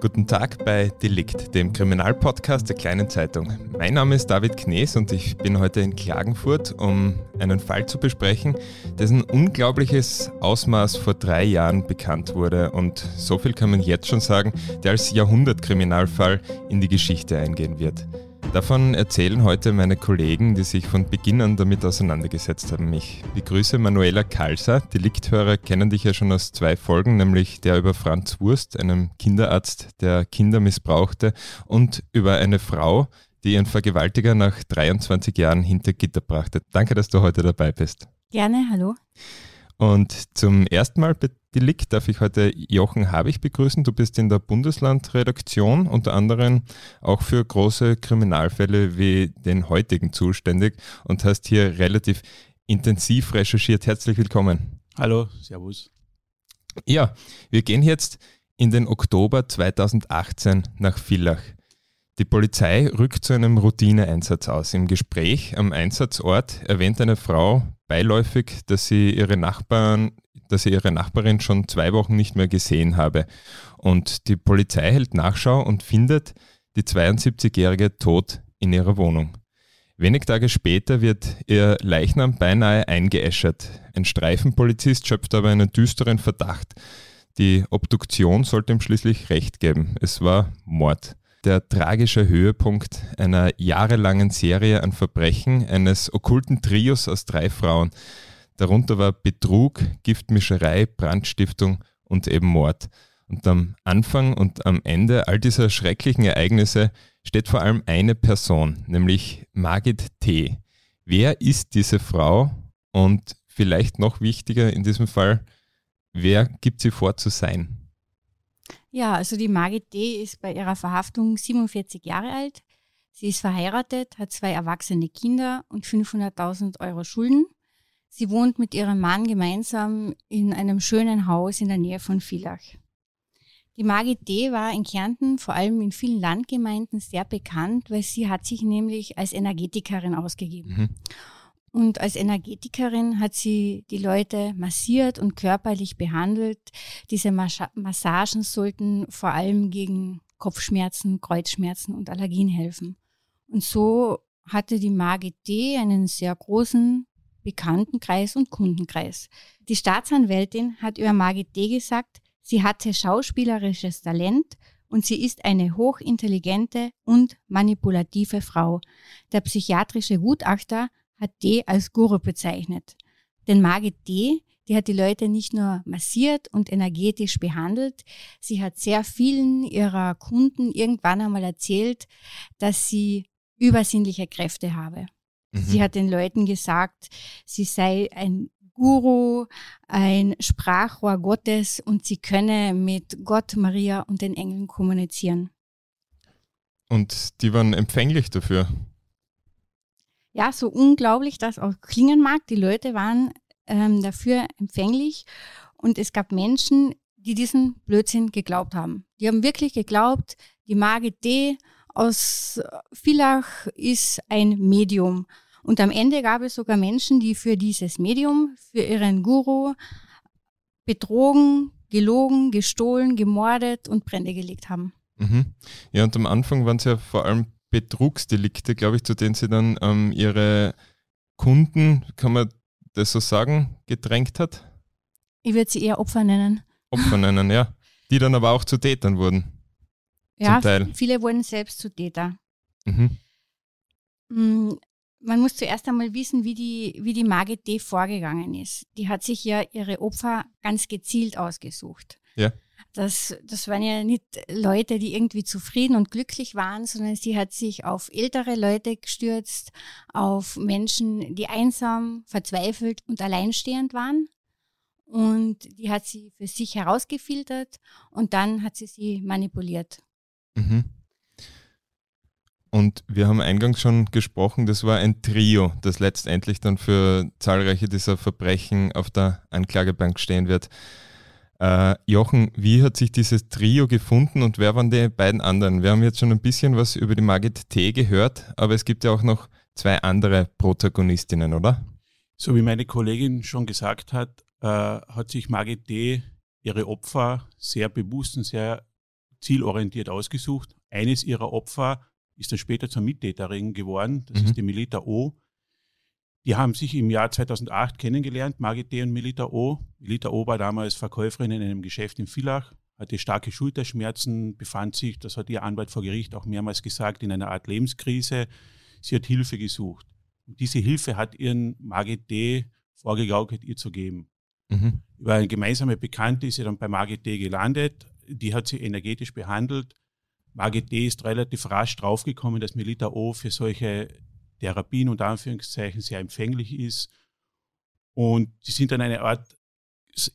Guten Tag bei Delikt, dem Kriminalpodcast der Kleinen Zeitung. Mein Name ist David Knees und ich bin heute in Klagenfurt, um einen Fall zu besprechen, dessen unglaubliches Ausmaß vor drei Jahren bekannt wurde. Und so viel kann man jetzt schon sagen, der als Jahrhundertkriminalfall in die Geschichte eingehen wird. Davon erzählen heute meine Kollegen, die sich von Beginn an damit auseinandergesetzt haben. Ich begrüße Manuela Kalser. Delikthörer kennen dich ja schon aus zwei Folgen, nämlich der über Franz Wurst, einem Kinderarzt, der Kinder missbrauchte, und über eine Frau, die ihren Vergewaltiger nach 23 Jahren hinter Gitter brachte. Danke, dass du heute dabei bist. Gerne, hallo. Und zum ersten Mal bei Delikt darf ich heute Jochen Habich begrüßen. Du bist in der Bundeslandredaktion unter anderem auch für große Kriminalfälle wie den heutigen zuständig und hast hier relativ intensiv recherchiert. Herzlich willkommen. Hallo, Servus. Ja, wir gehen jetzt in den Oktober 2018 nach Villach. Die Polizei rückt zu einem Routineeinsatz aus. Im Gespräch am Einsatzort erwähnt eine Frau beiläufig, dass sie ihre Nachbarn, dass sie ihre Nachbarin schon zwei Wochen nicht mehr gesehen habe. Und die Polizei hält Nachschau und findet die 72-Jährige tot in ihrer Wohnung. Wenig Tage später wird ihr Leichnam beinahe eingeäschert. Ein Streifenpolizist schöpft aber einen düsteren Verdacht. Die Obduktion sollte ihm schließlich recht geben. Es war Mord der tragische Höhepunkt einer jahrelangen Serie an Verbrechen eines okkulten Trios aus drei Frauen. Darunter war Betrug, Giftmischerei, Brandstiftung und eben Mord. Und am Anfang und am Ende all dieser schrecklichen Ereignisse steht vor allem eine Person, nämlich Margit T. Wer ist diese Frau? Und vielleicht noch wichtiger in diesem Fall, wer gibt sie vor zu sein? Ja, also die Margit D. ist bei ihrer Verhaftung 47 Jahre alt. Sie ist verheiratet, hat zwei erwachsene Kinder und 500.000 Euro Schulden. Sie wohnt mit ihrem Mann gemeinsam in einem schönen Haus in der Nähe von Villach. Die Margit D. war in Kärnten, vor allem in vielen Landgemeinden, sehr bekannt, weil sie hat sich nämlich als Energetikerin ausgegeben. Mhm. Und als Energetikerin hat sie die Leute massiert und körperlich behandelt. Diese Massagen sollten vor allem gegen Kopfschmerzen, Kreuzschmerzen und Allergien helfen. Und so hatte die Margit D. einen sehr großen Bekanntenkreis und Kundenkreis. Die Staatsanwältin hat über Margit D. gesagt, sie hatte schauspielerisches Talent und sie ist eine hochintelligente und manipulative Frau. Der psychiatrische Gutachter hat D als Guru bezeichnet. Denn Margit D., die hat die Leute nicht nur massiert und energetisch behandelt, sie hat sehr vielen ihrer Kunden irgendwann einmal erzählt, dass sie übersinnliche Kräfte habe. Mhm. Sie hat den Leuten gesagt, sie sei ein Guru, ein Sprachrohr Gottes und sie könne mit Gott, Maria und den Engeln kommunizieren. Und die waren empfänglich dafür? Ja, so unglaublich das auch klingen mag, die Leute waren ähm, dafür empfänglich und es gab Menschen, die diesen Blödsinn geglaubt haben. Die haben wirklich geglaubt, die Margit D. aus Villach ist ein Medium. Und am Ende gab es sogar Menschen, die für dieses Medium, für ihren Guru betrogen, gelogen, gestohlen, gemordet und Brände gelegt haben. Mhm. Ja, und am Anfang waren es ja vor allem Betrugsdelikte, glaube ich, zu denen sie dann ähm, ihre Kunden, kann man das so sagen, gedrängt hat? Ich würde sie eher Opfer nennen. Opfer nennen, ja. Die dann aber auch zu Tätern wurden. Ja, viele wurden selbst zu Täter. Mhm. Mm, man muss zuerst einmal wissen, wie die, wie die Margit D. vorgegangen ist. Die hat sich ja ihre Opfer ganz gezielt ausgesucht. Ja. Das, das waren ja nicht Leute, die irgendwie zufrieden und glücklich waren, sondern sie hat sich auf ältere Leute gestürzt, auf Menschen, die einsam, verzweifelt und alleinstehend waren. Und die hat sie für sich herausgefiltert und dann hat sie sie manipuliert. Mhm. Und wir haben eingangs schon gesprochen, das war ein Trio, das letztendlich dann für zahlreiche dieser Verbrechen auf der Anklagebank stehen wird. Äh, Jochen, wie hat sich dieses Trio gefunden und wer waren die beiden anderen? Wir haben jetzt schon ein bisschen was über die Margit T. gehört, aber es gibt ja auch noch zwei andere Protagonistinnen, oder? So wie meine Kollegin schon gesagt hat, äh, hat sich Margit T. ihre Opfer sehr bewusst und sehr zielorientiert ausgesucht. Eines ihrer Opfer ist dann später zur Mittäterin geworden. Das Mhm. ist die Melita O. Die haben sich im Jahr 2008 kennengelernt, Margit D. und Melita O. Melita O war damals Verkäuferin in einem Geschäft in Villach, hatte starke Schulterschmerzen, befand sich, das hat ihr Anwalt vor Gericht auch mehrmals gesagt, in einer Art Lebenskrise. Sie hat Hilfe gesucht. Und diese Hilfe hat ihren Margit D. vorgegaukelt, ihr zu geben. Mhm. Über eine gemeinsame Bekannte ist sie dann bei Margit D. gelandet. Die hat sie energetisch behandelt. Margit D. ist relativ rasch draufgekommen, dass Melita O. für solche Therapien und Anführungszeichen sehr empfänglich ist. Und sie sind dann eine Art,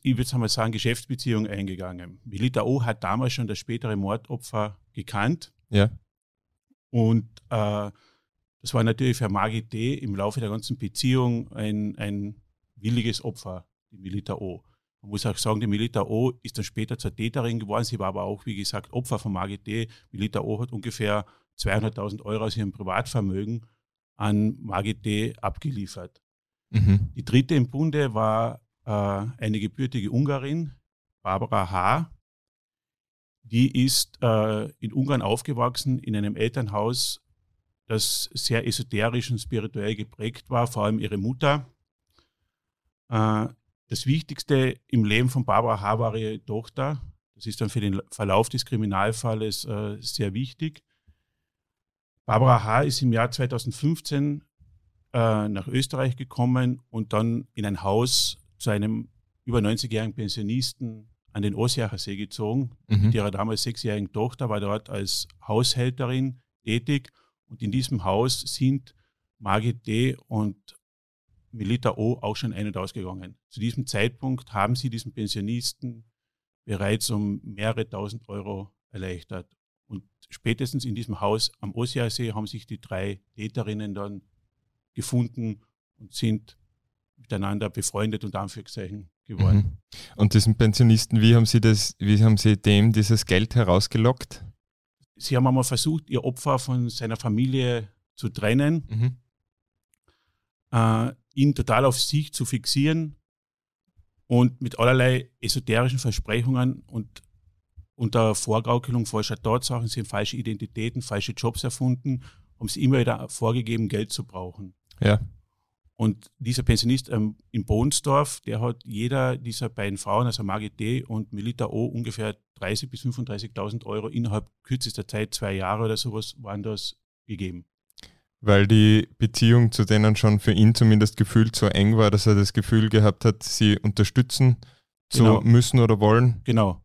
ich würde mal sagen, Geschäftsbeziehung eingegangen. Melita O. hat damals schon das spätere Mordopfer gekannt. Ja. Und äh, das war natürlich für Margit D. im Laufe der ganzen Beziehung ein, ein williges Opfer, die Melita O. Man muss auch sagen, die Melita O. ist dann später zur Täterin geworden. Sie war aber auch, wie gesagt, Opfer von Margit D. Melita O. hat ungefähr 200.000 Euro aus ihrem Privatvermögen an Margit D. abgeliefert. Mhm. Die dritte im Bunde war äh, eine gebürtige Ungarin, Barbara H. Die ist äh, in Ungarn aufgewachsen, in einem Elternhaus, das sehr esoterisch und spirituell geprägt war, vor allem ihre Mutter. Äh, das Wichtigste im Leben von Barbara H. war ihre Tochter. Das ist dann für den Verlauf des Kriminalfalles äh, sehr wichtig. Barbara H. ist im Jahr 2015 äh, nach Österreich gekommen und dann in ein Haus zu einem über 90-jährigen Pensionisten an den Ossiacher See gezogen. Mhm. Mit ihrer damals sechsjährigen Tochter war dort als Haushälterin tätig. Und in diesem Haus sind Margit D. und Melita O. auch schon ein- und ausgegangen. Zu diesem Zeitpunkt haben sie diesen Pensionisten bereits um mehrere tausend Euro erleichtert. Und spätestens in diesem Haus am Ossiasee haben sich die drei Täterinnen dann gefunden und sind miteinander befreundet und Anführungszeichen geworden. Mhm. Und diesen Pensionisten, wie haben Sie das, wie haben Sie dem dieses Geld herausgelockt? Sie haben einmal versucht, ihr Opfer von seiner Familie zu trennen, Mhm. äh, ihn total auf sich zu fixieren und mit allerlei esoterischen Versprechungen und unter Vorgaukelung falscher Tatsachen, sie haben falsche Identitäten, falsche Jobs erfunden, haben sie immer wieder vorgegeben, Geld zu brauchen. Ja. Und dieser Pensionist ähm, in Bohnsdorf, der hat jeder dieser beiden Frauen, also Margit D. und Melita O., ungefähr 30.000 bis 35.000 Euro innerhalb kürzester Zeit, zwei Jahre oder sowas, waren das gegeben. Weil die Beziehung zu denen schon für ihn zumindest gefühlt so eng war, dass er das Gefühl gehabt hat, sie unterstützen zu Genau. müssen oder wollen. Genau.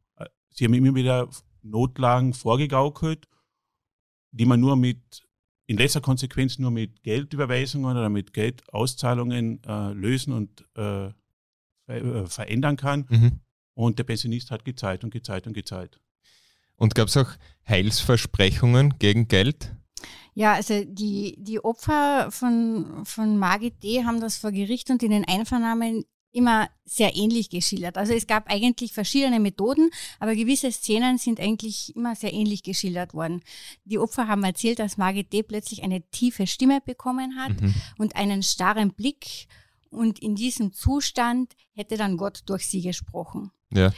Sie haben immer wieder Notlagen vorgegaukelt, die man nur mit, in letzter Konsequenz nur mit Geldüberweisungen oder mit Geldauszahlungen äh, lösen und äh, äh, verändern kann. Mhm. Und der Pensionist hat gezahlt und gezahlt und gezahlt. Und gab es auch Heilsversprechungen gegen Geld? Ja, also die, die Opfer von, von Margit D. haben das vor Gericht und in den Einvernahmen immer sehr ähnlich geschildert. Also es gab eigentlich verschiedene Methoden, aber gewisse Szenen sind eigentlich immer sehr ähnlich geschildert worden. Die Opfer haben erzählt, dass Margit D. plötzlich eine tiefe Stimme bekommen hat Mhm. und einen starren Blick und in diesem Zustand hätte dann Gott durch sie gesprochen. Ja.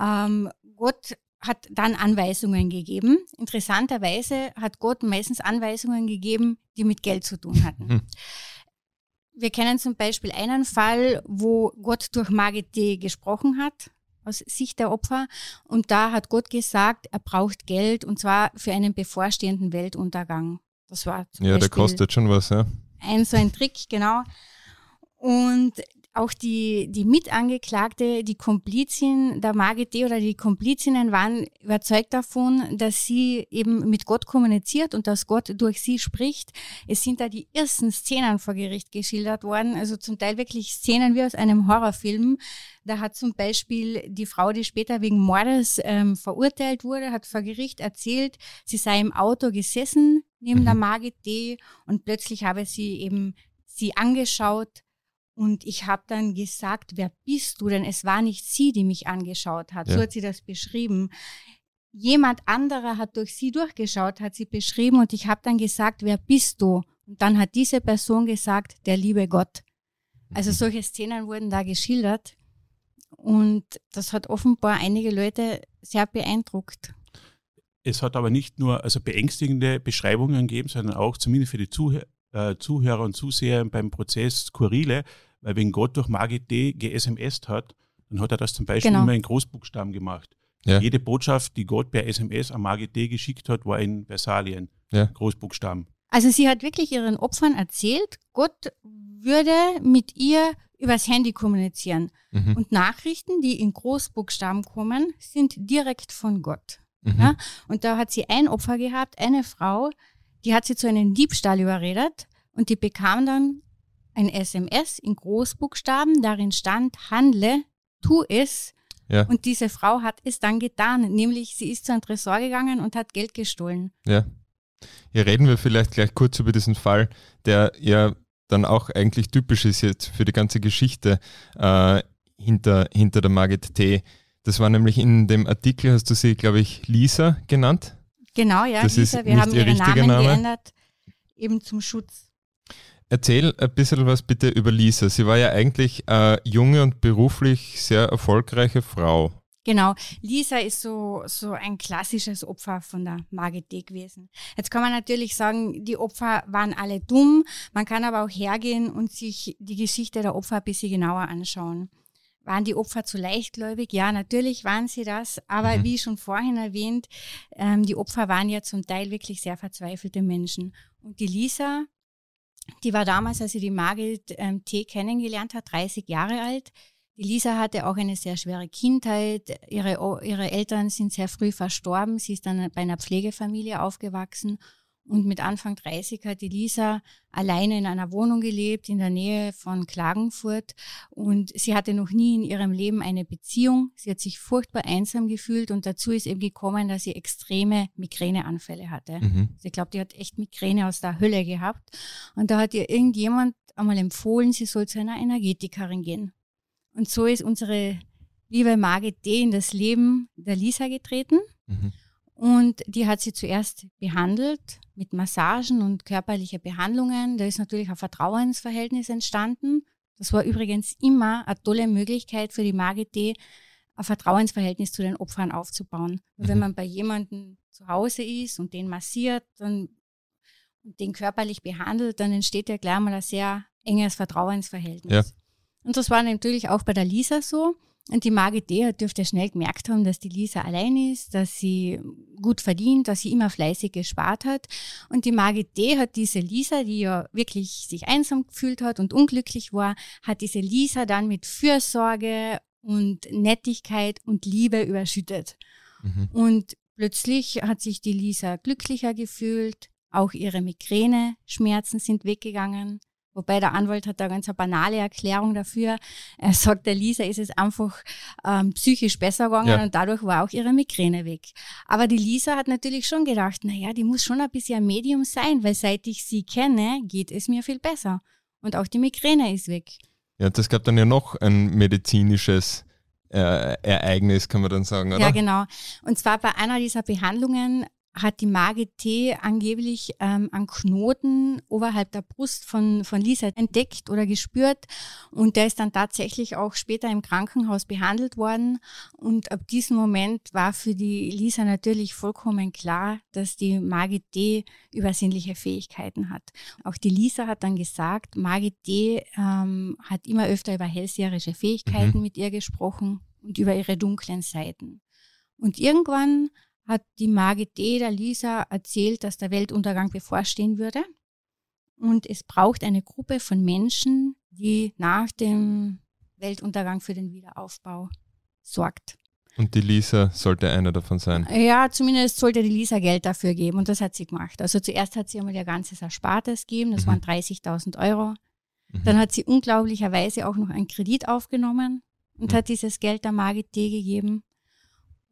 Ähm, Gott hat dann Anweisungen gegeben. Interessanterweise hat Gott meistens Anweisungen gegeben, die mit Geld zu tun hatten. Wir kennen zum Beispiel einen Fall, wo Gott durch Margit D. gesprochen hat, aus Sicht der Opfer. Und da hat Gott gesagt, er braucht Geld und zwar für einen bevorstehenden Weltuntergang. Das war zum Ja, der Beispiel kostet schon was, ja. ein so ein Trick, genau. Und auch die, die Mitangeklagte, die Komplizin der Margit D. oder die Komplizinnen waren überzeugt davon, dass sie eben mit Gott kommuniziert und dass Gott durch sie spricht. Es sind da die ersten Szenen vor Gericht geschildert worden, also zum Teil wirklich Szenen wie aus einem Horrorfilm. Da hat zum Beispiel die Frau, die später wegen Mordes ähm, verurteilt wurde, hat vor Gericht erzählt, sie sei im Auto gesessen neben der Mhm. Margit D. und plötzlich habe sie eben sie angeschaut und ich habe dann gesagt, wer bist du? Denn es war nicht sie, die mich angeschaut hat. Ja. So hat sie das beschrieben. Jemand anderer hat durch sie durchgeschaut, hat sie beschrieben und ich habe dann gesagt, wer bist du? Und dann hat diese Person gesagt, der liebe Gott. Also Mhm. solche Szenen wurden da geschildert und das hat offenbar einige Leute sehr beeindruckt. es hat aber nicht nur also beängstigende Beschreibungen gegeben, sondern auch zumindest für die Zuh äh, Zuhörer und Zuseher beim Prozess skurrile, weil wenn Gott durch Margit D. ge-SMS hat, dann hat er das zum Beispiel genau. immer in Großbuchstaben gemacht. Ja. Jede Botschaft, die Gott per SMS an Margit D. geschickt hat, war in Versalien, ja. Großbuchstaben. Also sie hat wirklich ihren Opfern erzählt, Gott würde mit ihr übers Handy kommunizieren. Mhm. Und Nachrichten, die in Großbuchstaben kommen, sind direkt von Gott. Mhm. Ja? Und da hat sie ein Opfer gehabt, eine Frau, die hat sie zu einem Diebstahl überredet und die bekam dann ein SMS in Großbuchstaben, darin stand, handle, tu es. Ja. Und diese Frau hat es dann getan, nämlich sie ist zu einem Tresor gegangen und hat Geld gestohlen. Ja. Hier reden wir vielleicht gleich kurz über diesen Fall, der ja dann auch eigentlich typisch ist jetzt für die ganze Geschichte äh, hinter, hinter der Margit T. Das war nämlich in dem Artikel, hast du sie, glaube ich, Lisa genannt? Genau, ja, das Lisa, wir haben ihren Namen Name. geändert, eben zum Schutz. Erzähl ein bisschen was bitte über Lisa. Sie war ja eigentlich eine junge und beruflich sehr erfolgreiche Frau. Genau, Lisa ist so, so ein klassisches Opfer von der Margit D gewesen. Jetzt kann man natürlich sagen, die Opfer waren alle dumm. Man kann aber auch hergehen und sich die Geschichte der Opfer ein bisschen genauer anschauen. Waren die Opfer zu leichtgläubig? Ja, natürlich waren sie das. Aber mhm. wie schon vorhin erwähnt, ähm, die Opfer waren ja zum Teil wirklich sehr verzweifelte Menschen. Und die Lisa, die war damals, als sie die Margit ähm, T kennengelernt hat, 30 Jahre alt. Die Lisa hatte auch eine sehr schwere Kindheit. Ihre, ihre Eltern sind sehr früh verstorben. Sie ist dann bei einer Pflegefamilie aufgewachsen und mit Anfang 30 hat die Lisa alleine in einer Wohnung gelebt in der Nähe von Klagenfurt. Und sie hatte noch nie in ihrem Leben eine Beziehung. Sie hat sich furchtbar einsam gefühlt und dazu ist eben gekommen, dass sie extreme Migräneanfälle hatte. Mhm. Also ich glaube, die hat echt Migräne aus der Hölle gehabt. Und da hat ihr irgendjemand einmal empfohlen, sie soll zu einer Energetikerin gehen. Und so ist unsere liebe Margit D. in das Leben der Lisa getreten. Mhm. Und die hat sie zuerst behandelt mit Massagen und körperliche Behandlungen. Da ist natürlich ein Vertrauensverhältnis entstanden. Das war übrigens immer eine tolle Möglichkeit für die Margit D., ein Vertrauensverhältnis zu den Opfern aufzubauen. Mhm. Wenn man bei jemandem zu Hause ist und den massiert dann, und den körperlich behandelt, dann entsteht ja gleich mal ein sehr enges Vertrauensverhältnis. Ja. Und das war natürlich auch bei der Lisa so. Und die Margit D. dürfte schnell gemerkt haben, dass die Lisa allein ist, dass sie gut verdient, dass sie immer fleißig gespart hat. Und die Margit D. hat diese Lisa, die ja wirklich sich einsam gefühlt hat und unglücklich war, hat diese Lisa dann mit Fürsorge und Nettigkeit und Liebe überschüttet. Mhm. Und plötzlich hat sich die Lisa glücklicher gefühlt, auch ihre Migräne-Schmerzen sind weggegangen. Wobei der Anwalt hat da ganz eine banale Erklärung dafür. Er sagt, der Lisa ist es einfach ähm, psychisch besser gegangen ja. und dadurch war auch ihre Migräne weg. Aber die Lisa hat natürlich schon gedacht, naja, die muss schon ein bisschen ein Medium sein, weil seit ich sie kenne, geht es mir viel besser. Und auch die Migräne ist weg. Ja, das gab dann ja noch ein medizinisches äh, Ereignis, kann man dann sagen, oder? Ja, genau. Und zwar bei einer dieser Behandlungen hat die Margit T. angeblich ähm, einen Knoten oberhalb der Brust von, von Lisa entdeckt oder gespürt und der ist dann tatsächlich auch später im Krankenhaus behandelt worden und ab diesem Moment war für die Lisa natürlich vollkommen klar, dass die Margit D. übersinnliche Fähigkeiten hat. Auch die Lisa hat dann gesagt, Margit D. Ähm, hat immer öfter über hellseherische Fähigkeiten mhm. mit ihr gesprochen und über ihre dunklen Seiten. Und irgendwann hat die Margit der Lisa erzählt, dass der Weltuntergang bevorstehen würde. Und es braucht eine Gruppe von Menschen, die nach dem Weltuntergang für den Wiederaufbau sorgt. Und die Lisa sollte einer davon sein? Ja, zumindest sollte die Lisa Geld dafür geben und das hat sie gemacht. Also zuerst hat sie einmal ihr ganzes Erspartes gegeben, das mhm. waren 30.000 Euro. Mhm. Dann hat sie unglaublicherweise auch noch einen Kredit aufgenommen und mhm. hat dieses Geld der Margit D. gegeben.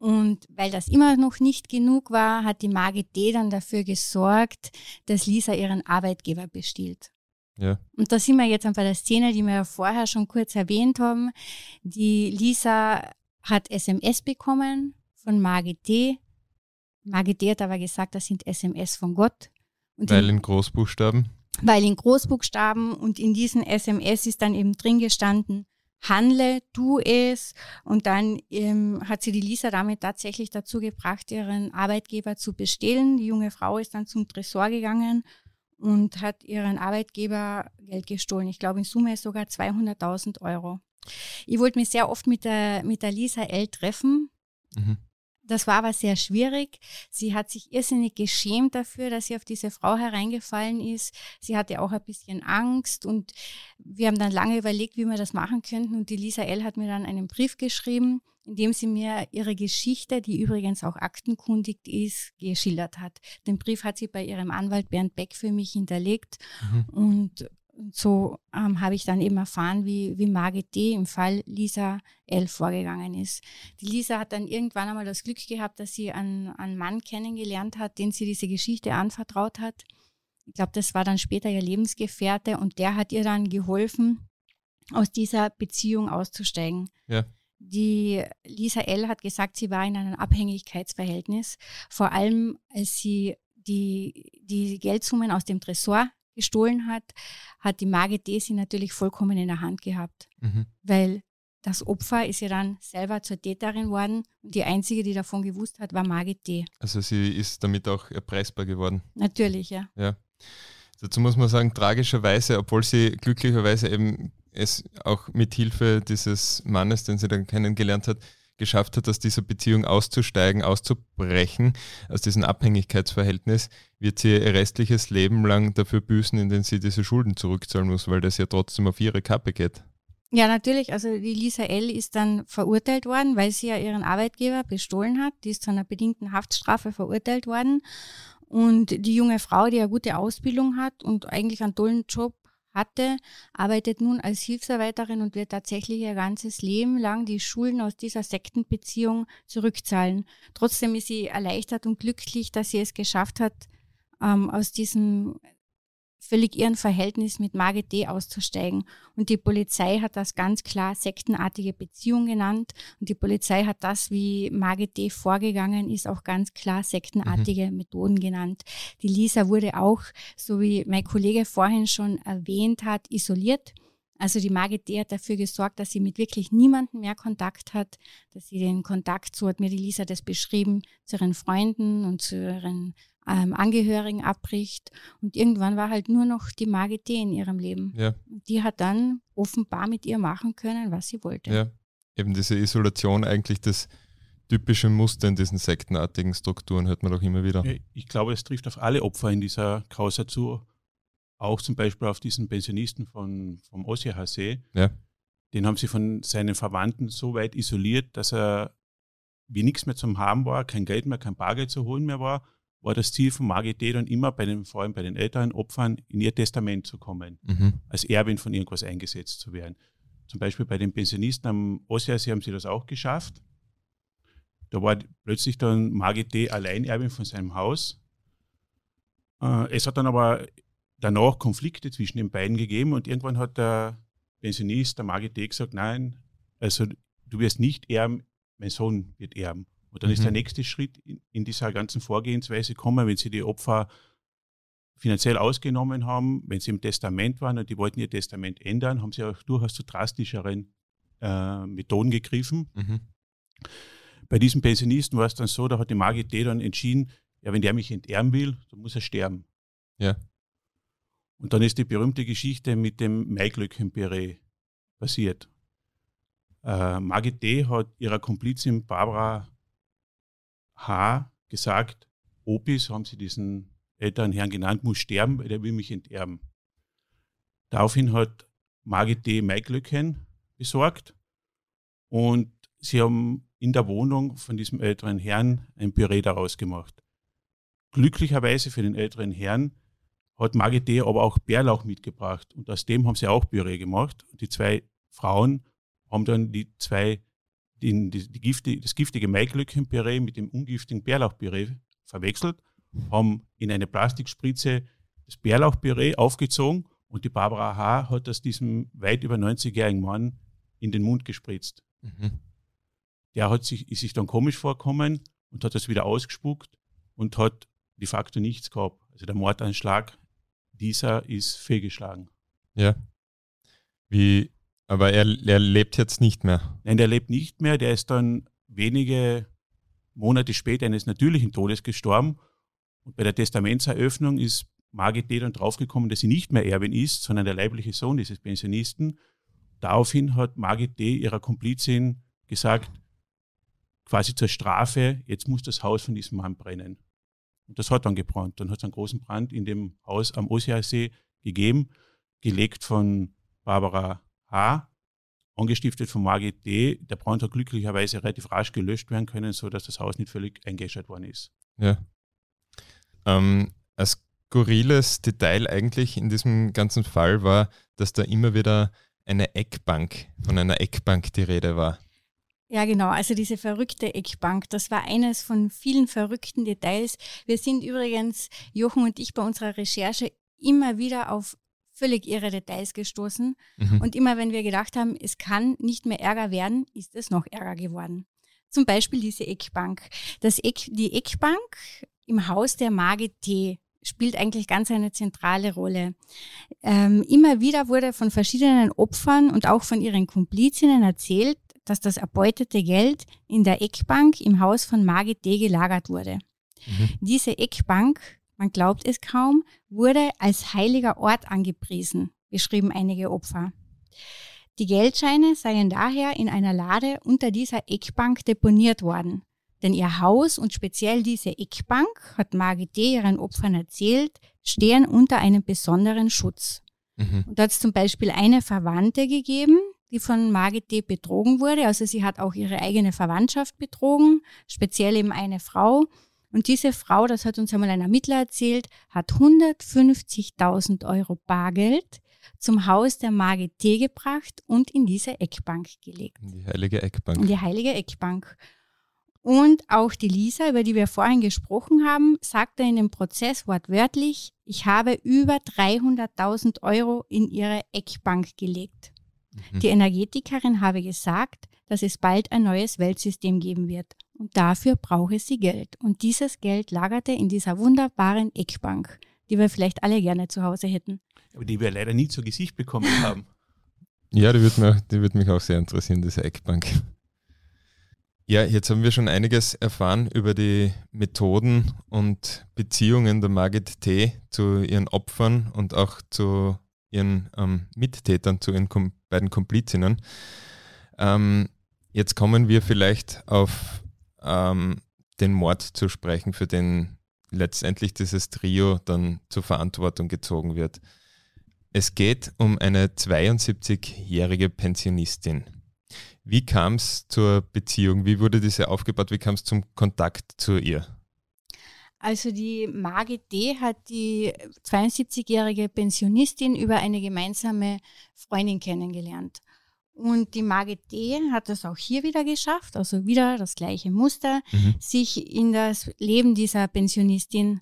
Und weil das immer noch nicht genug war, hat die Margit D. dann dafür gesorgt, dass Lisa ihren Arbeitgeber bestiehlt. Ja. Und da sind wir jetzt bei der Szene, die wir ja vorher schon kurz erwähnt haben. Die Lisa hat SMS bekommen von Margit D. Margit D. hat aber gesagt, das sind SMS von Gott. Und weil in, in Großbuchstaben? Weil in Großbuchstaben und in diesen SMS ist dann eben drin gestanden, handle, tu es. Und dann ähm, hat sie die Lisa damit tatsächlich dazu gebracht, ihren Arbeitgeber zu bestehlen. Die junge Frau ist dann zum Tresor gegangen und hat ihren Arbeitgeber Geld gestohlen. Ich glaube in Summe sogar 200.000 Euro. Ich wollte mich sehr oft mit der, mit der Lisa L treffen. Mhm. Das war aber sehr schwierig. Sie hat sich irrsinnig geschämt dafür, dass sie auf diese Frau hereingefallen ist. Sie hatte auch ein bisschen Angst und wir haben dann lange überlegt, wie wir das machen könnten. Und die Lisa L. hat mir dann einen Brief geschrieben, in dem sie mir ihre Geschichte, die übrigens auch aktenkundig ist, geschildert hat. Den Brief hat sie bei ihrem Anwalt Bernd Beck für mich hinterlegt mhm. und so ähm, habe ich dann eben erfahren, wie, wie Margit D. im Fall Lisa L. vorgegangen ist. Die Lisa hat dann irgendwann einmal das Glück gehabt, dass sie einen, einen Mann kennengelernt hat, den sie diese Geschichte anvertraut hat. Ich glaube, das war dann später ihr Lebensgefährte und der hat ihr dann geholfen, aus dieser Beziehung auszusteigen. Ja. Die Lisa L. hat gesagt, sie war in einem Abhängigkeitsverhältnis, vor allem als sie die, die Geldsummen aus dem Tresor gestohlen hat, hat die Margit D. sie natürlich vollkommen in der Hand gehabt. Mhm. Weil das Opfer ist ja dann selber zur Täterin worden und die einzige, die davon gewusst hat, war Margit D. Also sie ist damit auch erpreisbar geworden. Natürlich, ja. Ja. Dazu muss man sagen, tragischerweise, obwohl sie glücklicherweise eben es auch mit Hilfe dieses Mannes, den sie dann kennengelernt hat, geschafft hat, aus dieser Beziehung auszusteigen, auszubrechen, aus diesem Abhängigkeitsverhältnis, wird sie ihr restliches Leben lang dafür büßen, indem sie diese Schulden zurückzahlen muss, weil das ja trotzdem auf ihre Kappe geht. Ja, natürlich. Also die Lisa L. ist dann verurteilt worden, weil sie ja ihren Arbeitgeber bestohlen hat. Die ist zu einer bedingten Haftstrafe verurteilt worden. Und die junge Frau, die eine gute Ausbildung hat und eigentlich einen tollen Job hatte, arbeitet nun als Hilfsarbeiterin und wird tatsächlich ihr ganzes Leben lang die Schulden aus dieser Sektenbeziehung zurückzahlen. Trotzdem ist sie erleichtert und glücklich, dass sie es geschafft hat, ähm, aus diesem völlig ihren Verhältnis mit Margit D. auszusteigen. Und die Polizei hat das ganz klar sektenartige Beziehung genannt. Und die Polizei hat das, wie Margit D. vorgegangen ist, auch ganz klar sektenartige mhm. Methoden genannt. Die Lisa wurde auch, so wie mein Kollege vorhin schon erwähnt hat, isoliert. Also die Margit D. hat dafür gesorgt, dass sie mit wirklich niemandem mehr Kontakt hat, dass sie den Kontakt, so hat mir die Lisa das beschrieben, zu ihren Freunden und zu ihren ähm, Angehörigen abbricht. Und irgendwann war halt nur noch die Margit D. in ihrem Leben. Ja. Die hat dann offenbar mit ihr machen können, was sie wollte. Ja, eben diese Isolation eigentlich das typische Muster in diesen sektenartigen Strukturen hört man doch immer wieder. Ich glaube, es trifft auf alle Opfer in dieser Causa zu. Auch zum Beispiel auf diesen Pensionisten von, vom Ossiacher Ja. Den haben sie von seinen Verwandten so weit isoliert, dass er wie nichts mehr zum Haben war, kein Geld mehr, kein Bargeld zu holen mehr war war das Ziel von Margit D. dann immer, bei den, vor allem bei den älteren Opfern, in ihr Testament zu kommen, mhm. als Erbin von irgendwas eingesetzt zu werden. Zum Beispiel bei den Pensionisten am Ossersee haben sie das auch geschafft. Da war plötzlich dann Margit D. Alleinerbin von seinem Haus. Äh, es hat dann aber danach Konflikte zwischen den beiden gegeben und irgendwann hat der Pensionist, der Margit D. gesagt, nein, also du wirst nicht erben, mein Sohn wird erben. Und dann mhm. ist der mhm. nächste Schritt in, in, dieser ganzen Vorgehensweise kommen, wenn sie die Opfer finanziell ausgenommen haben, wenn sie im Testament waren und die wollten ihr Testament ändern, haben sie auch durchaus zu drastischeren äh, Methoden gegriffen. Mhm. Bei diesem Pensionisten war es dann so, da hat die Margit D. dann entschieden, ja, wenn der mich enterben will, dann muss er sterben. Ja. Und dann ist die berühmte Geschichte mit dem Maiglöckchen-Püree passiert. Äh, Margit D. hat ihrer Komplizin Barbara H. gesagt, Opis, haben sie diesen älteren Herrn genannt, muss sterben, weil der will mich enterben. Daraufhin hat Margit D. Maiglöcken besorgt und sie haben in der Wohnung von diesem älteren Herrn ein Püree daraus gemacht. Glücklicherweise für den älteren Herrn hat Margit D. aber auch Bärlauch mitgebracht und aus dem haben sie auch Püree gemacht. Die zwei Frauen haben dann die zwei die, die Gifte, das giftige Maiglöckchenpüree mit dem ungiftigen Bärlauchpüree verwechselt, haben in eine Plastikspritze das Bärlauchpüree aufgezogen und die Barbara H. hat das diesem weit über 90-jährigen Mann in den Mund gespritzt. Mhm. Der hat sich, ist sich dann komisch vorkommen und hat das wieder ausgespuckt und hat de facto nichts gehabt. Also der Mordanschlag, dieser ist fehlgeschlagen. Ja. Wie Aber er, er lebt jetzt nicht mehr. Nein, der lebt nicht mehr. Der ist dann wenige Monate später eines natürlichen Todes gestorben. Und bei der Testamentseröffnung ist Margit D. dann draufgekommen, dass sie nicht mehr Erbin ist, sondern der leibliche Sohn dieses Pensionisten. Daraufhin hat Margit D. ihrer Komplizin gesagt, quasi zur Strafe, jetzt muss das Haus von diesem Mann brennen. Und das hat dann gebrannt. Dann hat es einen großen Brand in dem Haus am Osiasee gegeben, gelegt von Barbara H., angestiftet von Margit D. Der Brand hat glücklicherweise relativ rasch gelöscht werden können, sodass das Haus nicht völlig eingeschaltet worden ist. Ja. Ähm, ein skurriles Detail eigentlich in diesem ganzen Fall war, dass da immer wieder eine Eckbank, von einer Eckbank die Rede war. Ja, genau. Also diese verrückte Eckbank, das war eines von vielen verrückten Details. Wir sind übrigens, Jochen und ich, bei unserer Recherche immer wieder auf völlig irre Details gestoßen. Mhm. Und immer wenn wir gedacht haben, es kann nicht mehr Ärger werden, ist es noch ärger geworden. Zum Beispiel diese Eckbank. Das Eck, die Eckbank im Haus der Margit T spielt eigentlich ganz eine zentrale Rolle. Ähm, immer wieder wurde von verschiedenen Opfern und auch von ihren Komplizinnen erzählt, dass das erbeutete Geld in der Eckbank im Haus von Margit D. gelagert wurde. Mhm. Diese Eckbank, man glaubt es kaum, wurde als heiliger Ort angepriesen, beschrieben einige Opfer. Die Geldscheine seien daher in einer Lade unter dieser Eckbank deponiert worden. Denn ihr Haus und speziell diese Eckbank, hat Margit D. ihren Opfern erzählt, stehen unter einem besonderen Schutz. Mhm. Und da hat es zum Beispiel eine Verwandte gegeben, die von Margit D. betrogen wurde. Also sie hat auch ihre eigene Verwandtschaft betrogen, speziell eben eine Frau. Und diese Frau, das hat uns einmal ein Ermittler erzählt, hat 150.000 Euro Bargeld zum Haus der Margit T. gebracht und in diese Eckbank gelegt. Die heilige Eckbank. In die heilige Eckbank. Und auch die Lisa, über die wir vorhin gesprochen haben, sagte in dem Prozess wortwörtlich, ich habe über 300.000 Euro in ihre Eckbank gelegt. Mhm. Die Energetikerin habe gesagt, dass es bald ein neues Weltsystem geben wird. Und dafür brauche sie Geld. Und dieses Geld lagerte in dieser wunderbaren Eckbank, die wir vielleicht alle gerne zu Hause hätten. Aber die wir leider nie zu Gesicht bekommen haben. Ja, die würde mich, würd mich auch sehr interessieren, diese Eckbank. Ja, jetzt haben wir schon einiges erfahren über die Methoden und Beziehungen der Margit T. zu ihren Opfern und auch zu ihren ähm, Mittätern, zu ihren Kom beiden Komplizinnen. Ähm, jetzt kommen wir vielleicht auf ähm, den Mord zu sprechen, für den letztendlich dieses Trio dann zur Verantwortung gezogen wird. Es geht um eine 72-jährige Pensionistin. Wie kam es zur Beziehung? Wie wurde diese aufgebaut? Wie kam es zum Kontakt zu ihr? Also die Margit D. hat die 72-jährige Pensionistin über eine gemeinsame Freundin kennengelernt. Und die Margit D. hat das auch hier wieder geschafft, also wieder das gleiche Muster, mhm. sich in das Leben dieser Pensionistin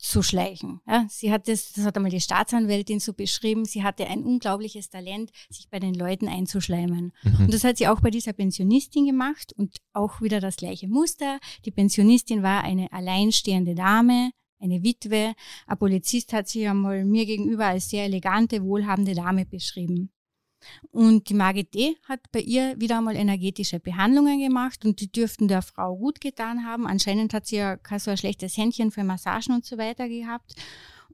zu schleichen. Ja, sie hat das, das hat einmal die Staatsanwältin so beschrieben, sie hatte ein unglaubliches Talent, sich bei den Leuten einzuschleimen. Mhm. Und das hat sie auch bei dieser Pensionistin gemacht und auch wieder das gleiche Muster. Die Pensionistin war eine alleinstehende Dame, eine Witwe. Ein Polizist hat sie einmal mir gegenüber als sehr elegante, wohlhabende Dame beschrieben. Und die Margit D. hat bei ihr wieder einmal energetische Behandlungen gemacht und die dürften der Frau gut getan haben. Anscheinend hat sie ja kein so ein schlechtes Händchen für Massagen und so weiter gehabt.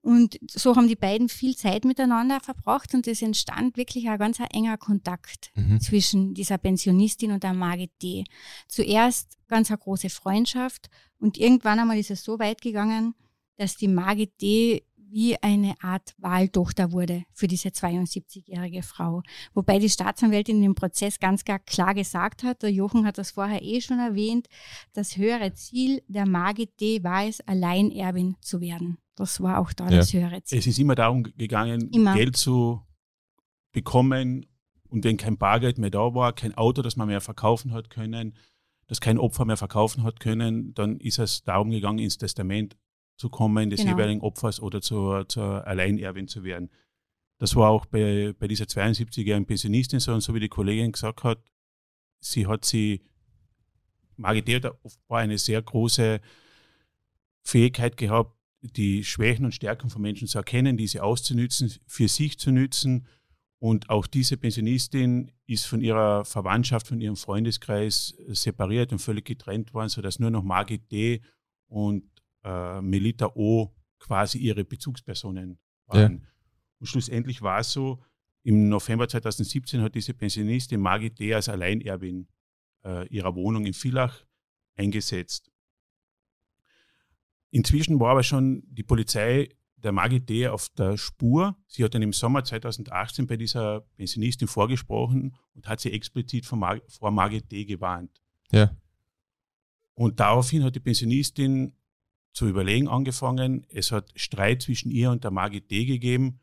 Und so haben die beiden viel Zeit miteinander verbracht und es entstand wirklich ein ganz enger Kontakt mhm. zwischen dieser Pensionistin und der Margit D. Zuerst ganz eine große Freundschaft und irgendwann einmal ist es so weit gegangen, dass die Margit D wie eine Art Wahltochter wurde für diese 72-jährige Frau. Wobei die Staatsanwältin im Prozess ganz klar gesagt hat, der Jochen hat das vorher eh schon erwähnt, das höhere Ziel der Margit D. war es, Alleinerbin zu werden. Das war auch da ja. das höhere Ziel. Es ist immer darum gegangen, immer. Geld zu bekommen und wenn kein Bargeld mehr da war, kein Auto, das man mehr verkaufen hat können, das kein Opfer mehr verkaufen hat können, dann ist es darum gegangen, ins Testament zu kommen, des genau. jeweiligen Opfers oder zur, zur Alleinerbin zu werden. Das war auch bei, bei dieser 72-jährigen Pensionistin so, und so wie die Kollegin gesagt hat, sie hat sie, Margit hat offenbar eine sehr große Fähigkeit gehabt, die Schwächen und Stärken von Menschen zu erkennen, diese auszunützen, für sich zu nützen Und auch diese Pensionistin ist von ihrer Verwandtschaft, von ihrem Freundeskreis separiert und völlig getrennt worden, sodass nur noch Margit D. und äh, Melita O. quasi ihre Bezugspersonen waren. Ja. Und schlussendlich war es so, im November 2017 hat diese Pensionistin Margit D. als Alleinerbin äh, ihrer Wohnung in Villach eingesetzt. Inzwischen war aber schon die Polizei der Margit D. auf der Spur. Sie hat dann im Sommer 2018 bei dieser Pensionistin vorgesprochen und hat sie explizit vor, Mar vor Margit D. gewarnt. Ja. Und daraufhin hat die Pensionistin zu überlegen angefangen. Es hat Streit zwischen ihr und der Margit D. gegeben.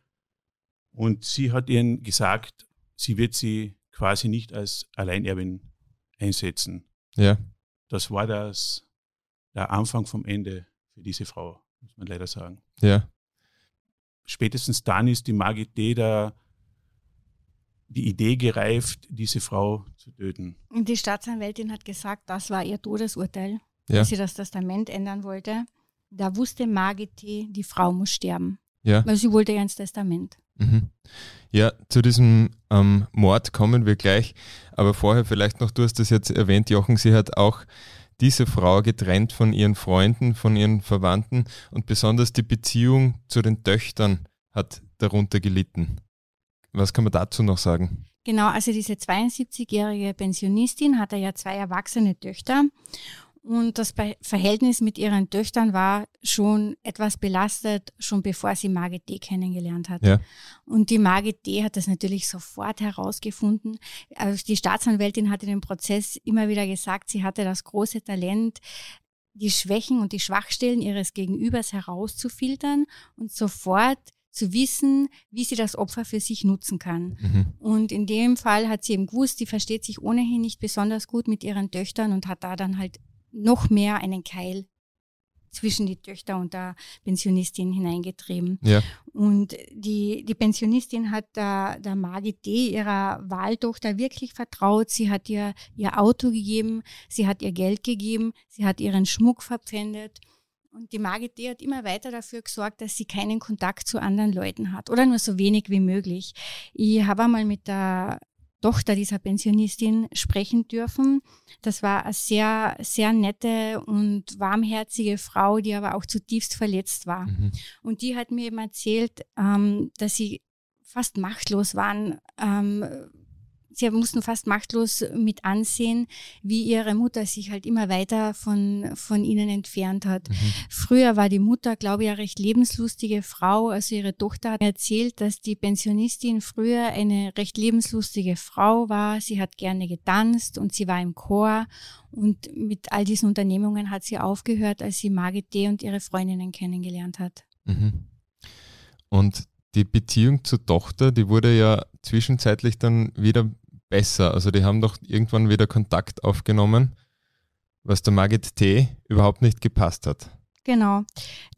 Und sie hat ihnen gesagt, sie wird sie quasi nicht als Alleinerbin einsetzen. Ja. Das war das, der Anfang vom Ende für diese Frau, muss man leider sagen. Ja spätestens dann ist die Margit Deder die Idee gereift, diese Frau zu töten. Und die Staatsanwältin hat gesagt, das war ihr Todesurteil, ja. dass sie das Testament ändern wollte. Da wusste Margit die Frau muss sterben. Ja. Weil sie wollte ja ins Testament. Mhm. Ja, zu diesem ähm, Mord kommen wir gleich. Aber vorher vielleicht noch, du hast das jetzt erwähnt, Jochen, sie hat auch diese Frau getrennt von ihren Freunden, von ihren Verwandten und besonders die Beziehung zu den Töchtern hat darunter gelitten. Was kann man dazu noch sagen? Genau, also diese 72-jährige Pensionistin hatte ja zwei erwachsene Töchter und das Verhältnis mit ihren Töchtern war schon etwas belastet, schon bevor sie Margit D. kennengelernt hat. Ja. Und die Margit D. hat das natürlich sofort herausgefunden. Also die Staatsanwältin hat in dem Prozess immer wieder gesagt, sie hatte das große Talent, die Schwächen und die Schwachstellen ihres Gegenübers herauszufiltern und sofort zu wissen, wie sie das Opfer für sich nutzen kann. Mhm. Und in dem Fall hat sie eben gewusst, die versteht sich ohnehin nicht besonders gut mit ihren Töchtern und hat da dann halt noch mehr einen Keil zwischen die Töchter und der Pensionistin hineingetrieben. Ja. Und die, die Pensionistin hat der, der Margit D., ihrer Wahltochter, wirklich vertraut. Sie hat ihr ihr Auto gegeben, sie hat ihr Geld gegeben, sie hat ihren Schmuck verpfändet. Und die Margit D. hat immer weiter dafür gesorgt, dass sie keinen Kontakt zu anderen Leuten hat oder nur so wenig wie möglich. Ich habe einmal mit der Tochter dieser Pensionistin sprechen dürfen. Das war eine sehr, sehr nette und warmherzige Frau, die aber auch zutiefst verletzt war. Mhm. Und die hat mir eben erzählt, ähm, dass sie fast machtlos waren, ähm, sie mussten fast machtlos mit ansehen, wie ihre Mutter sich halt immer weiter von, von ihnen entfernt hat. Mhm. Früher war die Mutter, glaube ich, eine recht lebenslustige Frau. Also ihre Tochter hat erzählt, dass die Pensionistin früher eine recht lebenslustige Frau war. Sie hat gerne getanzt und sie war im Chor. Und mit all diesen Unternehmungen hat sie aufgehört, als sie Margit D. und ihre Freundinnen kennengelernt hat. Mhm. Und die Beziehung zur Tochter, die wurde ja zwischenzeitlich dann wieder besser. Also die haben doch irgendwann wieder Kontakt aufgenommen, was der Margit T. überhaupt nicht gepasst hat. Genau.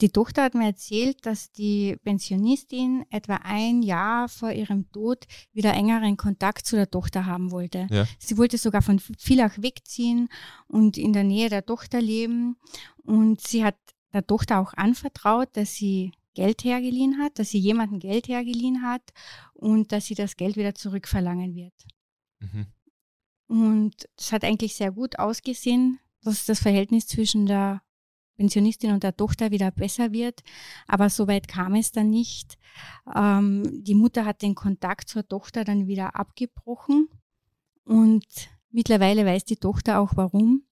Die Tochter hat mir erzählt, dass die Pensionistin etwa ein Jahr vor ihrem Tod wieder engeren Kontakt zu der Tochter haben wollte. Ja. Sie wollte sogar von Villach wegziehen und in der Nähe der Tochter leben. Und sie hat der Tochter auch anvertraut, dass sie Geld hergeliehen hat, dass sie jemanden Geld hergeliehen hat und dass sie das Geld wieder zurückverlangen wird. Mhm. Und es hat eigentlich sehr gut ausgesehen, dass das Verhältnis zwischen der Pensionistin und der Tochter wieder besser wird. Aber so weit kam es dann nicht. Ähm, die Mutter hat den Kontakt zur Tochter dann wieder abgebrochen. Und mittlerweile weiß die Tochter auch warum.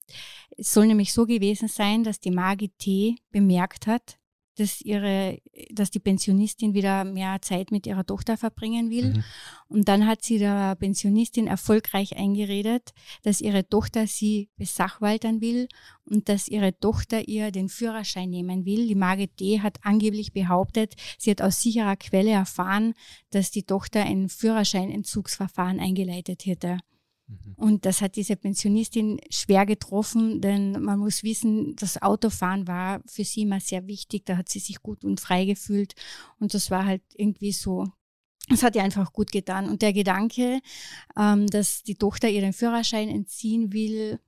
Es soll nämlich so gewesen sein, dass die Margit T. bemerkt hat, dass ihre, dass die Pensionistin wieder mehr Zeit mit ihrer Tochter verbringen will. Mhm. Und dann hat sie der Pensionistin erfolgreich eingeredet, dass ihre Tochter sie besachwaltern will und dass ihre Tochter ihr den Führerschein nehmen will. Die Margit D. hat angeblich behauptet, sie hat aus sicherer Quelle erfahren, dass die Tochter ein Führerscheinentzugsverfahren eingeleitet hätte. Mhm. Und das hat diese Pensionistin schwer getroffen, denn man muss wissen, das Autofahren war für sie immer sehr wichtig. Da hat sie sich gut und frei gefühlt. Und das war halt irgendwie so, es hat ihr einfach gut getan. Und der Gedanke, ähm, dass die Tochter ihren Führerschein entziehen will,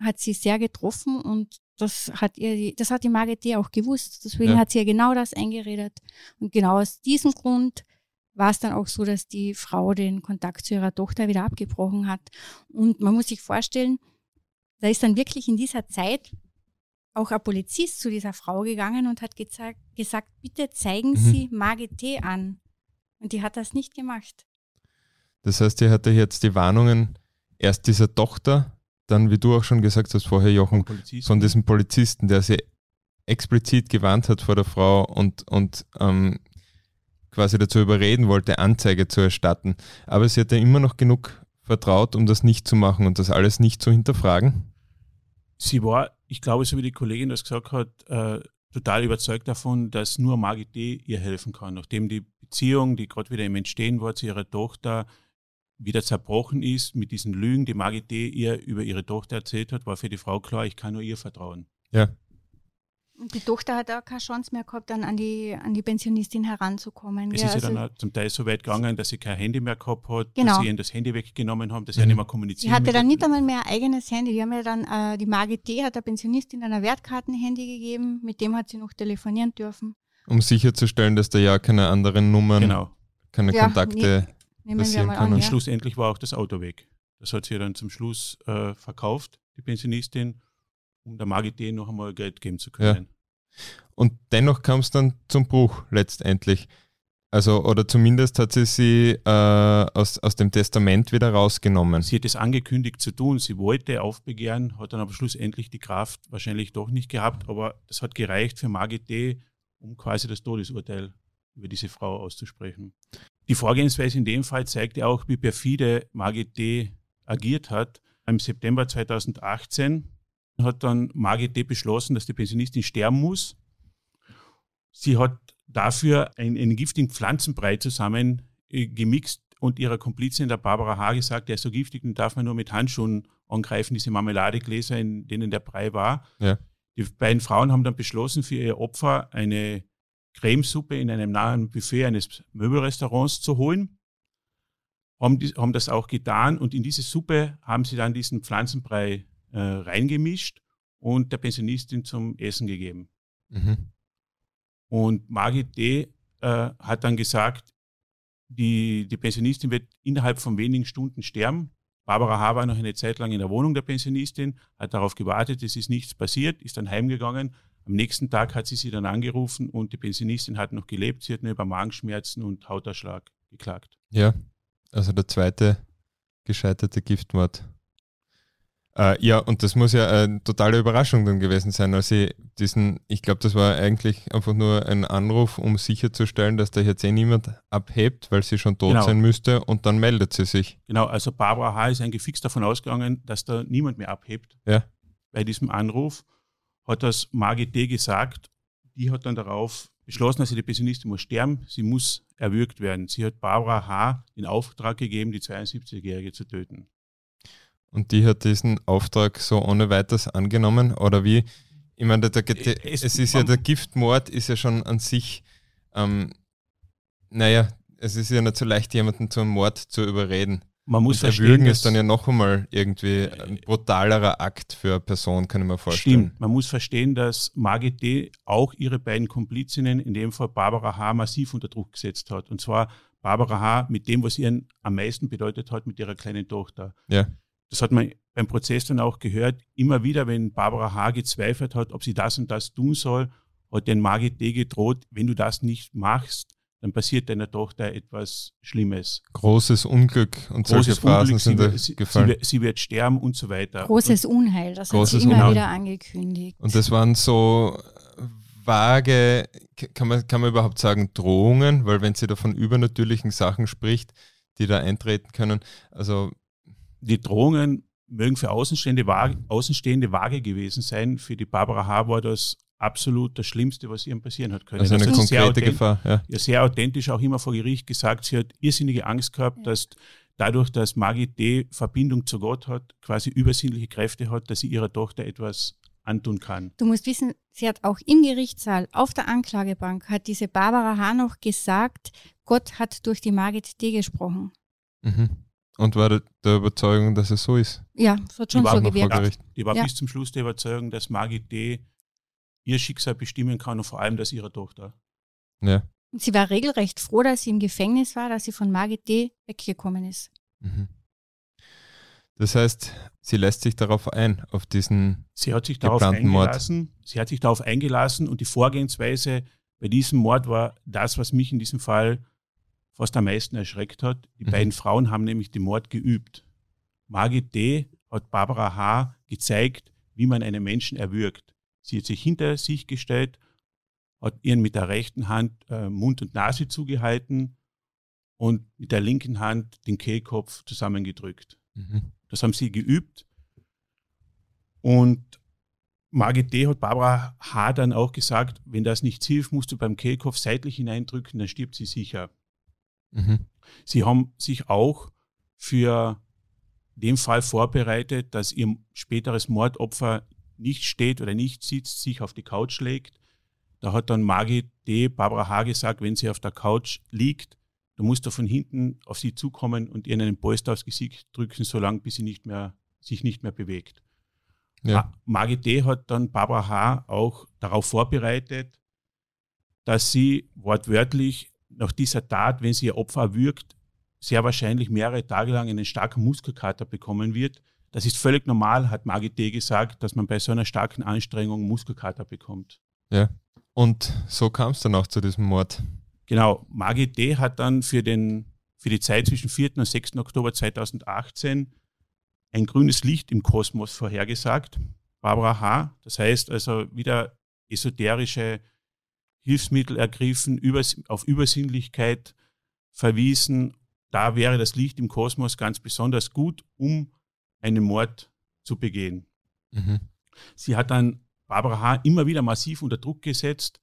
hat sie sehr getroffen und das hat ihr, das hat die Margit auch gewusst. Deswegen ja. hat sie ihr genau das eingeredet. Und genau aus diesem Grund war es dann auch so, dass die Frau den Kontakt zu ihrer Tochter wieder abgebrochen hat. Und man muss sich vorstellen, da ist dann wirklich in dieser Zeit auch ein Polizist zu dieser Frau gegangen und hat gesagt, gesagt bitte zeigen mhm. Sie Margit T. an. Und die hat das nicht gemacht. Das heißt, ihr hatte jetzt die Warnungen erst dieser Tochter, dann, wie du auch schon gesagt hast vorher, Jochen, von diesem Polizisten, der sie explizit gewarnt hat vor der Frau und, und ähm, quasi dazu überreden wollte, Anzeige zu erstatten. Aber sie hatte immer noch genug vertraut, um das nicht zu machen und das alles nicht zu hinterfragen. Sie war, ich glaube, so wie die Kollegin das gesagt hat, äh, total überzeugt davon, dass nur Margit D. ihr helfen kann. Nachdem die Beziehung, die gerade wieder im Entstehen war zu ihrer Tochter, wieder zerbrochen ist mit diesen Lügen, die Margit D. ihr über ihre Tochter erzählt hat, war für die Frau klar, ich kann nur ihr vertrauen. Ja. Und die Tochter hat auch keine Chance mehr gehabt, dann an die, an die Pensionistin heranzukommen. Es ja, ist ja also dann zum Teil so weit gegangen, dass sie kein Handy mehr gehabt hat, genau. dass sie ihnen das Handy weggenommen haben, dass sie mhm. nicht mehr kommunizieren. Sie hatte dann nicht einmal mehr ein eigenes Handy. Die haben ja dann, äh, die Margit T. hat der Pensionistin ein Wertkartenhandy gegeben, mit dem hat sie noch telefonieren dürfen. Um sicherzustellen, dass da ja keine anderen Nummern, genau. keine ja, Kontakte ne, passieren können. Und ja. schlussendlich war auch das Auto weg. Das hat sie dann zum Schluss äh, verkauft, die Pensionistin um der Magidee noch einmal Geld geben zu können. Ja. Und dennoch kam es dann zum Bruch letztendlich. Also, oder zumindest hat sie sie äh, aus, aus dem Testament wieder rausgenommen. Sie hat es angekündigt zu tun. Sie wollte aufbegehren, hat dann aber schlussendlich die Kraft wahrscheinlich doch nicht gehabt. Aber das hat gereicht für Margit D., um quasi das Todesurteil über diese Frau auszusprechen. Die Vorgehensweise in dem Fall zeigt ja auch, wie perfide Margit D. agiert hat. Im September 2018 hat dann Margit D. beschlossen, dass die Pensionistin sterben muss. Sie hat dafür einen, einen giftigen Pflanzenbrei zusammen äh, gemixt und ihrer Komplizin, der Barbara H., gesagt, der ist so giftig, den darf man nur mit Handschuhen angreifen, diese Marmeladegläser, in denen der Brei war. Ja. Die beiden Frauen haben dann beschlossen, für ihr Opfer eine Cremesuppe in einem nahen Buffet eines Möbelrestaurants zu holen. Haben, die, haben das auch getan und in diese Suppe haben sie dann diesen Pflanzenbrei äh, reingemischt und der Pensionistin zum Essen gegeben. Mhm. Und Margit D. Äh, hat dann gesagt, die, die Pensionistin wird innerhalb von wenigen Stunden sterben. Barbara H. war noch eine Zeit lang in der Wohnung der Pensionistin, hat darauf gewartet, es ist nichts passiert, ist dann heimgegangen. Am nächsten Tag hat sie sie dann angerufen und die Pensionistin hat noch gelebt. Sie hat nur über Magenschmerzen und Hautausschlag geklagt. Ja, also der zweite gescheiterte Giftmord. Äh, ja, und das muss ja eine totale Überraschung dann gewesen sein, als sie diesen, ich glaube, das war eigentlich einfach nur ein Anruf, um sicherzustellen, dass da jetzt eh niemand abhebt, weil sie schon tot genau. sein müsste und dann meldet sie sich. Genau, also Barbara H. ist eigentlich fix davon ausgegangen, dass da niemand mehr abhebt. Ja. Bei diesem Anruf hat das Margit D. gesagt, die hat dann darauf beschlossen, dass sie die Pensionistin muss sterben, sie muss erwürgt werden. Sie hat Barbara H. den Auftrag gegeben, die 72-Jährige zu töten. Und die hat diesen Auftrag so ohne weiteres angenommen? Oder wie? Ich meine, der, der, äh, es, es, ist ja der Giftmord ist ja schon an sich, ähm, naja, es ist ja nicht so leicht, jemanden zum Mord zu überreden. Man muss und verstehen, Erwürgen ist dann ja noch einmal irgendwie ein brutalerer Akt für eine Person, kann ich mir vorstellen. Stimmt, man muss verstehen, dass Margit D. auch ihre beiden Komplizinnen, in dem Fall Barbara H., massiv unter Druck gesetzt hat. Und zwar Barbara H. mit dem, was ihr am meisten bedeutet hat, mit ihrer kleinen Tochter. Ja das hat man beim Prozess dann auch gehört, immer wieder, wenn Barbara H. gezweifelt hat, ob sie das und das tun soll, hat den Margit D. gedroht, wenn du das nicht machst, dann passiert deiner Tochter etwas Schlimmes. Großes Unglück und Großes solche Phrasen Unglück, sind da sie, gefallen. Sie, sie, wird sterben und so weiter. Großes Unheil, das Großes hat sie immer Unheil. wieder angekündigt. Und das waren so vage, kann man, kann man überhaupt sagen, Drohungen, weil wenn sie da von übernatürlichen Sachen spricht, die da eintreten können, also die Drohungen mögen für Außenstehende vage, Außenstehende vage gewesen sein. Für die Barbara H. war das absolut das Schlimmste, was ihr passieren hat können. Also eine das konkrete Gefahr. Ja. ja. sehr authentisch auch immer vor Gericht gesagt, sie hat irrsinnige Angst gehabt, dass dadurch, dass Margit D. Verbindung zu Gott hat, quasi übersinnliche Kräfte hat, dass sie ihrer Tochter etwas antun kann. Du musst wissen, sie hat auch im Gerichtssaal auf der Anklagebank hat diese Barbara H. noch gesagt, Gott hat durch die Margit D. gesprochen. Mhm. Und war der Überzeugung, dass es so ist? Ja, es hat schon so gewirkt. Die war ja. bis zum Schluss der Überzeugung, dass Margit D. ihr Schicksal bestimmen kann und vor allem das ihrer Tochter. Ja. Und sie war regelrecht froh, dass sie im Gefängnis war, dass sie von Margit D. weggekommen ist. Mhm. Das heißt, sie lässt sich darauf ein, auf diesen sie hat sich darauf eingelassen, Mord. Sie hat sich darauf eingelassen und die Vorgehensweise bei diesem Mord war das, was mich in diesem Fall fast am meisten erschreckt hat. Die mhm. beiden Frauen haben nämlich den Mord geübt. Margit D. hat Barbara H. gezeigt, wie man einen Menschen erwürgt. Sie hat sich hinter sich gestellt, hat ihren mit der rechten Hand äh, Mund und Nase zugehalten und mit der linken Hand den Kehlkopf zusammengedrückt. Mhm. Das haben sie geübt. Und Margit D. hat Barbara H. dann auch gesagt, wenn das nicht hilft, musst du beim Kehlkopf seitlich hineindrücken, dann stirbt sie sicher. Mhm. Sie haben sich auch für den Fall vorbereitet, dass ihr späteres Mordopfer nicht steht oder nicht sitzt, sich auf die Couch legt. Da hat dann Margit D. Barbara H. gesagt, wenn sie auf der Couch liegt, Du musst da von hinten auf sie zukommen und ihr einen Polster aufs Gesicht drücken, solange bis sie nicht mehr, sich nicht mehr bewegt. Ja. Margit D. hat dann Barbara H. auch darauf vorbereitet, dass sie wortwörtlich nach dieser Tat, wenn sie ihr Opfer erwürgt, sehr wahrscheinlich mehrere Tage lang einen starken Muskelkater bekommen wird. Das ist völlig normal, hat Margit D. gesagt, dass man bei so einer starken Anstrengung Muskelkater bekommt. Ja, und so kam es dann auch zu diesem Mord. Genau, Margit D. hat dann für, den, für die Zeit zwischen 4. und 6. Oktober 2018 ein grünes Licht im Kosmos vorhergesagt. Barbara H., das heißt also wieder esoterische Hilfsmittel ergriffen, auf Übersinnlichkeit verwiesen. Da wäre das Licht im Kosmos ganz besonders gut, um einen Mord zu begehen. Mhm. Sie hat dann Barbara H. immer wieder massiv unter Druck gesetzt,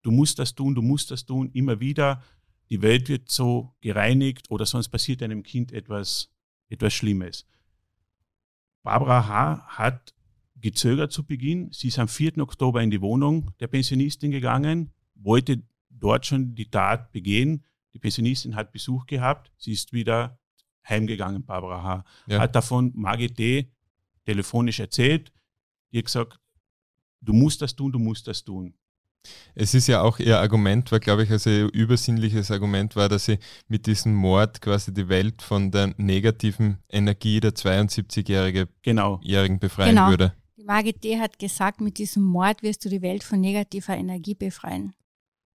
du musst das tun, du musst das tun, immer wieder. Die Welt wird so gereinigt oder sonst passiert einem Kind etwas, etwas Schlimmes. Barbara H. hat gezögert zu Beginn. Sie ist am 4. Oktober in die Wohnung der Pensionistin gegangen, wollte dort schon die Tat begehen. Die Pensionistin hat Besuch gehabt. Sie ist wieder heimgegangen, Barbara H. Ja. Hat davon Margit D. telefonisch erzählt. Die hat gesagt, du musst das tun, du musst das tun. Es ist ja auch ihr Argument, war glaube ich, also ihr übersinnliches Argument war, dass sie mit diesem Mord quasi die Welt von der negativen Energie der 72-Jährigen genau. befreien genau. würde. Die Margit D. hat gesagt, mit diesem Mord wirst du die Welt von negativer Energie befreien.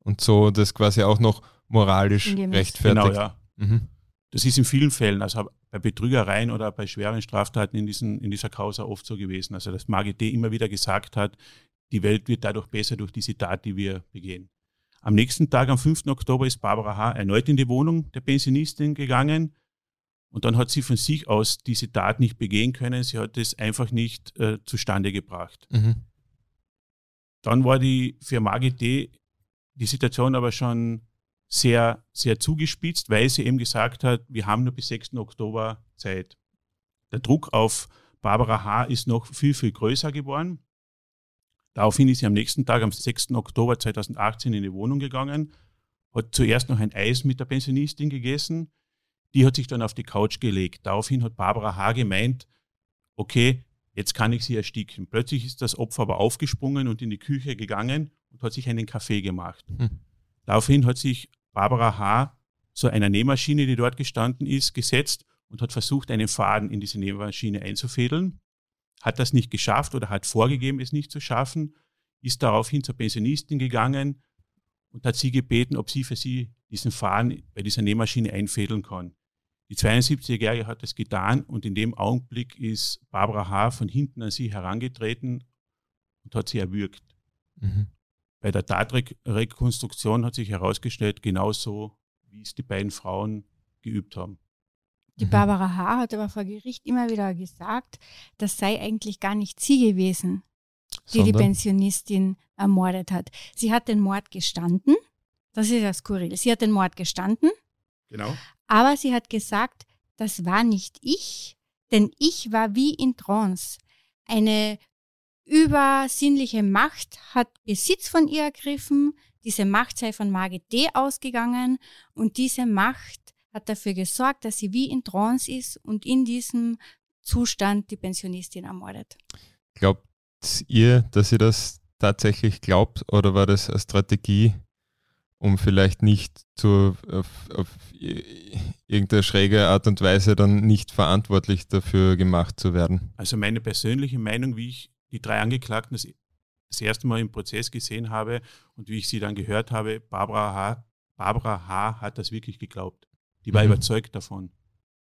Und so das quasi auch noch moralisch rechtfertigt. Genau, ja. Mhm. Das ist in vielen Fällen, also bei Betrügereien oder bei schweren Straftaten in, diesen, in dieser Causa oft so gewesen. Also dass Margit immer wieder gesagt hat, die Welt wird dadurch besser durch diese Tat, die wir begehen. Am nächsten Tag, am 5. Oktober, ist Barbara H. erneut in die Wohnung der Pensionistin gegangen. Und dann hat sie von sich aus diese Tat nicht begehen können. Sie hat es einfach nicht äh, zustande gebracht. Mhm. Dann war die für Margit D. die Situation aber schon sehr, sehr zugespitzt, weil sie eben gesagt hat, wir haben nur bis 6. Oktober Zeit. Der Druck auf Barbara H. ist noch viel, viel größer geworden. Daraufhin ist sie am nächsten Tag, am 6. Oktober 2018, in die Wohnung gegangen, hat zuerst noch ein Eis mit der Pensionistin gegessen. Die hat sich dann auf die Couch gelegt. Daraufhin hat Barbara H. gemeint, okay, jetzt kann ich sie ersticken. Plötzlich ist das Opfer aber aufgesprungen und in die Küche gegangen und hat sich einen Kaffee gemacht. Hm. Daraufhin hat sich Barbara H. zu einer Nähmaschine, die dort gestanden ist, gesetzt und hat versucht, einen Faden in diese Nähmaschine einzufädeln hat das nicht geschafft oder hat vorgegeben, es nicht zu schaffen, ist daraufhin zur Pensionistin gegangen und hat sie gebeten, ob sie für sie diesen Faden bei dieser Nähmaschine einfädeln kann. Die 72-Jährige hat das getan und in dem Augenblick ist Barbara H. von hinten an sie herangetreten und hat sie erwürgt. Mhm. Bei der Tatrekonstruktion hat sich herausgestellt, genauso wie es die beiden Frauen geübt haben. Die mhm. Barbara H. hat aber vor Gericht immer wieder gesagt, das sei eigentlich gar nicht sie gewesen, die Sondern? die Pensionistin ermordet hat. Sie hat den Mord gestanden. Das ist ja skurril. Sie hat den Mord gestanden. Genau. Aber sie hat gesagt, das war nicht ich, denn ich war wie in Trance. Eine übersinnliche Macht hat Besitz von ihr ergriffen. Diese Macht sei von Margit D. ausgegangen und diese Macht hat dafür gesorgt, dass sie wie in Trance ist und in diesem Zustand die Pensionistin ermordet. Glaubt ihr, dass sie das tatsächlich glaubt oder war das eine Strategie, um vielleicht nicht zu, auf, auf irgendeine schräge Art und Weise dann nicht verantwortlich dafür gemacht zu werden. Also meine persönliche Meinung, wie ich die drei Angeklagten das, das erste Mal im Prozess gesehen habe und wie ich sie dann gehört habe, Barbara H. Barbara H. hat das wirklich geglaubt. Die war mhm. überzeugt davon.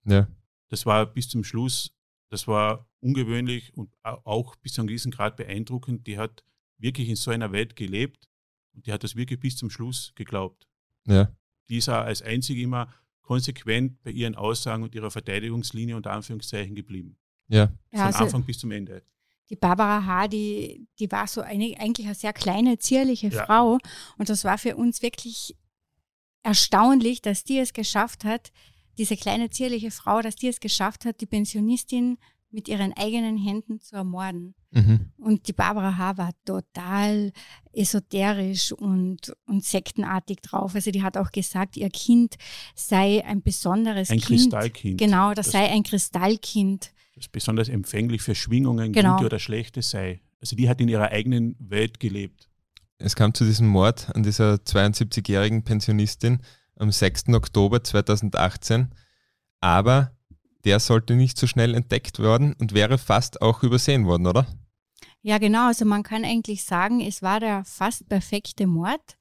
Ja. Das war bis zum Schluss, das war ungewöhnlich und auch bis zu einem gewissen Grad beeindruckend. Die hat wirklich in so einer Welt gelebt und die hat das wirklich bis zum Schluss geglaubt. Ja. Die ist als einzige immer konsequent bei ihren Aussagen und ihrer Verteidigungslinie unter Anführungszeichen geblieben. Ja. Von also Anfang bis zum Ende. Die Barbara H., die, die war so eine, eigentlich eine sehr kleine, zierliche ja. Frau. Und das war für uns wirklich erstaunlich, dass die es geschafft hat, diese kleine, zierliche Frau, dass die es geschafft hat, die Pensionistin mit ihren eigenen Händen zu ermorden. Mhm. Und die Barbara H. war total esoterisch und, und sektenartig drauf. Also die hat auch gesagt, ihr Kind sei ein besonderes ein Kind. Ein Kristallkind. Genau, das, das, sei ein Kristallkind. Das besonders empfänglich für Schwingungen, genau. gute oder schlechte sei. Also die hat in ihrer eigenen Welt gelebt. Es kam zu diesem Mord an dieser 72-jährigen Pensionistin am 6. Oktober 2018, aber der sollte nicht so schnell entdeckt worden und wäre fast auch übersehen worden, oder? Ja, genau. Also man kann eigentlich sagen, es war der fast perfekte Mord.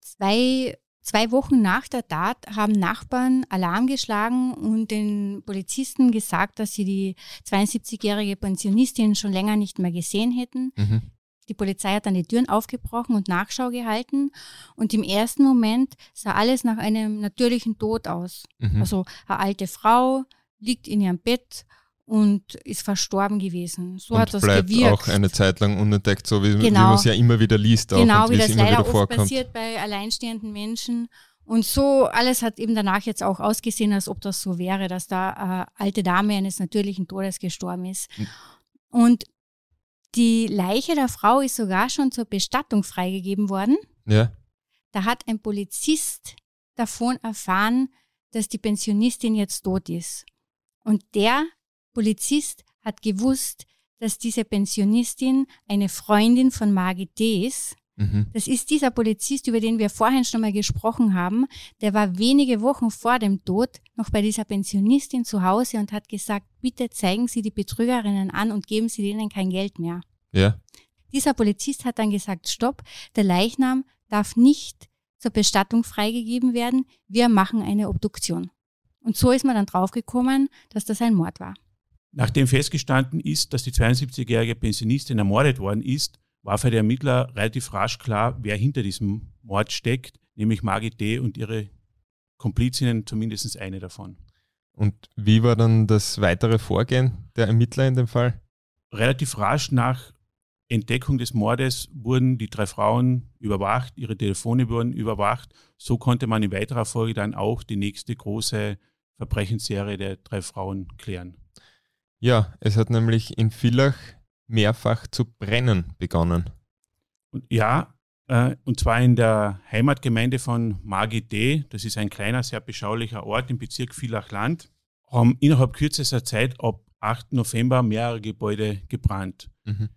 Zwei, zwei Wochen nach der Tat haben Nachbarn Alarm geschlagen und den Polizisten gesagt, dass sie die 72-jährige Pensionistin schon länger nicht mehr gesehen hätten. Mhm. Die Polizei hat dann die Türen aufgebrochen und Nachschau gehalten. Und im ersten Moment sah alles nach einem natürlichen Tod aus. Mhm. Also eine alte Frau, liegt in ihrem Bett und ist verstorben gewesen. So und hat das bleibt gewirkt. auch eine Zeit lang unentdeckt, so wie, genau. wie man es ja immer wieder liest. Auch genau, wie das leider oft vorkommt. passiert bei alleinstehenden Menschen. Und so alles hat eben danach jetzt auch ausgesehen, als ob das so wäre, dass da eine alte Dame eines natürlichen Todes gestorben ist. Hm. Und die Leiche der Frau ist sogar schon zur Bestattung freigegeben worden. Ja. Da hat ein Polizist davon erfahren, dass die Pensionistin jetzt tot ist. Und der Polizist hat gewusst, dass diese Pensionistin eine Freundin von Margit D. ist. Mhm. Das ist dieser Polizist, über den wir vorhin schon mal gesprochen haben. Der war wenige Wochen vor dem Tod noch bei dieser Pensionistin zu Hause und hat gesagt, bitte zeigen Sie die Betrügerinnen an und geben Sie denen kein Geld mehr. Ja. Dieser Polizist hat dann gesagt, stopp, der Leichnam darf nicht zur Bestattung freigegeben werden. Wir machen eine Obduktion. Und so ist man dann draufgekommen, dass das ein Mord war. Nachdem festgestanden ist, dass die 72-jährige Pensionistin ermordet worden ist, war für die Ermittler relativ rasch klar, wer hinter diesem Mord steckt, nämlich Margit D. und ihre Komplizinnen, zumindest eine davon. Und wie war dann das weitere Vorgehen der Ermittler in dem Fall? Relativ rasch nach Entdeckung des Mordes wurden die drei Frauen überwacht, ihre Telefone wurden überwacht. So konnte man in weiterer Folge dann auch die nächste große Verbrechensserie der drei Frauen klären. Ja, es hat nämlich in Villach mehrfach zu brennen begonnen. Ja, äh, und zwar in der Heimatgemeinde von Margit D. Das ist ein kleiner, sehr beschaulicher Ort im Bezirk Villach-Land. Haben innerhalb kürzester Zeit ab 8. November mehrere Gebäude gebrannt. Mhm.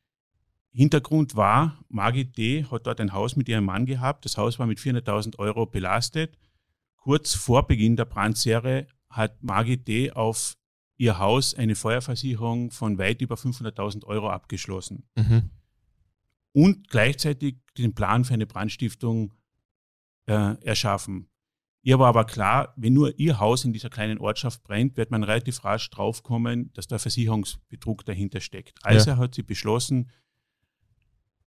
Hintergrund war, Margit D. hat dort ein Haus mit ihrem Mann gehabt. Das Haus war mit 400.000 Euro belastet. Kurz vor Beginn der Brandserie hat Margit D. auf ihr Haus eine Feuerversicherung von weit über 500.000 Euro abgeschlossen. Mhm. Und gleichzeitig den Plan für eine Brandstiftung äh, erschaffen. Ihr war aber klar, wenn nur ihr Haus in dieser kleinen Ortschaft brennt, wird man relativ rasch draufkommen, dass da Versicherungsbetrug dahinter steckt. Also ja. hat sie beschlossen,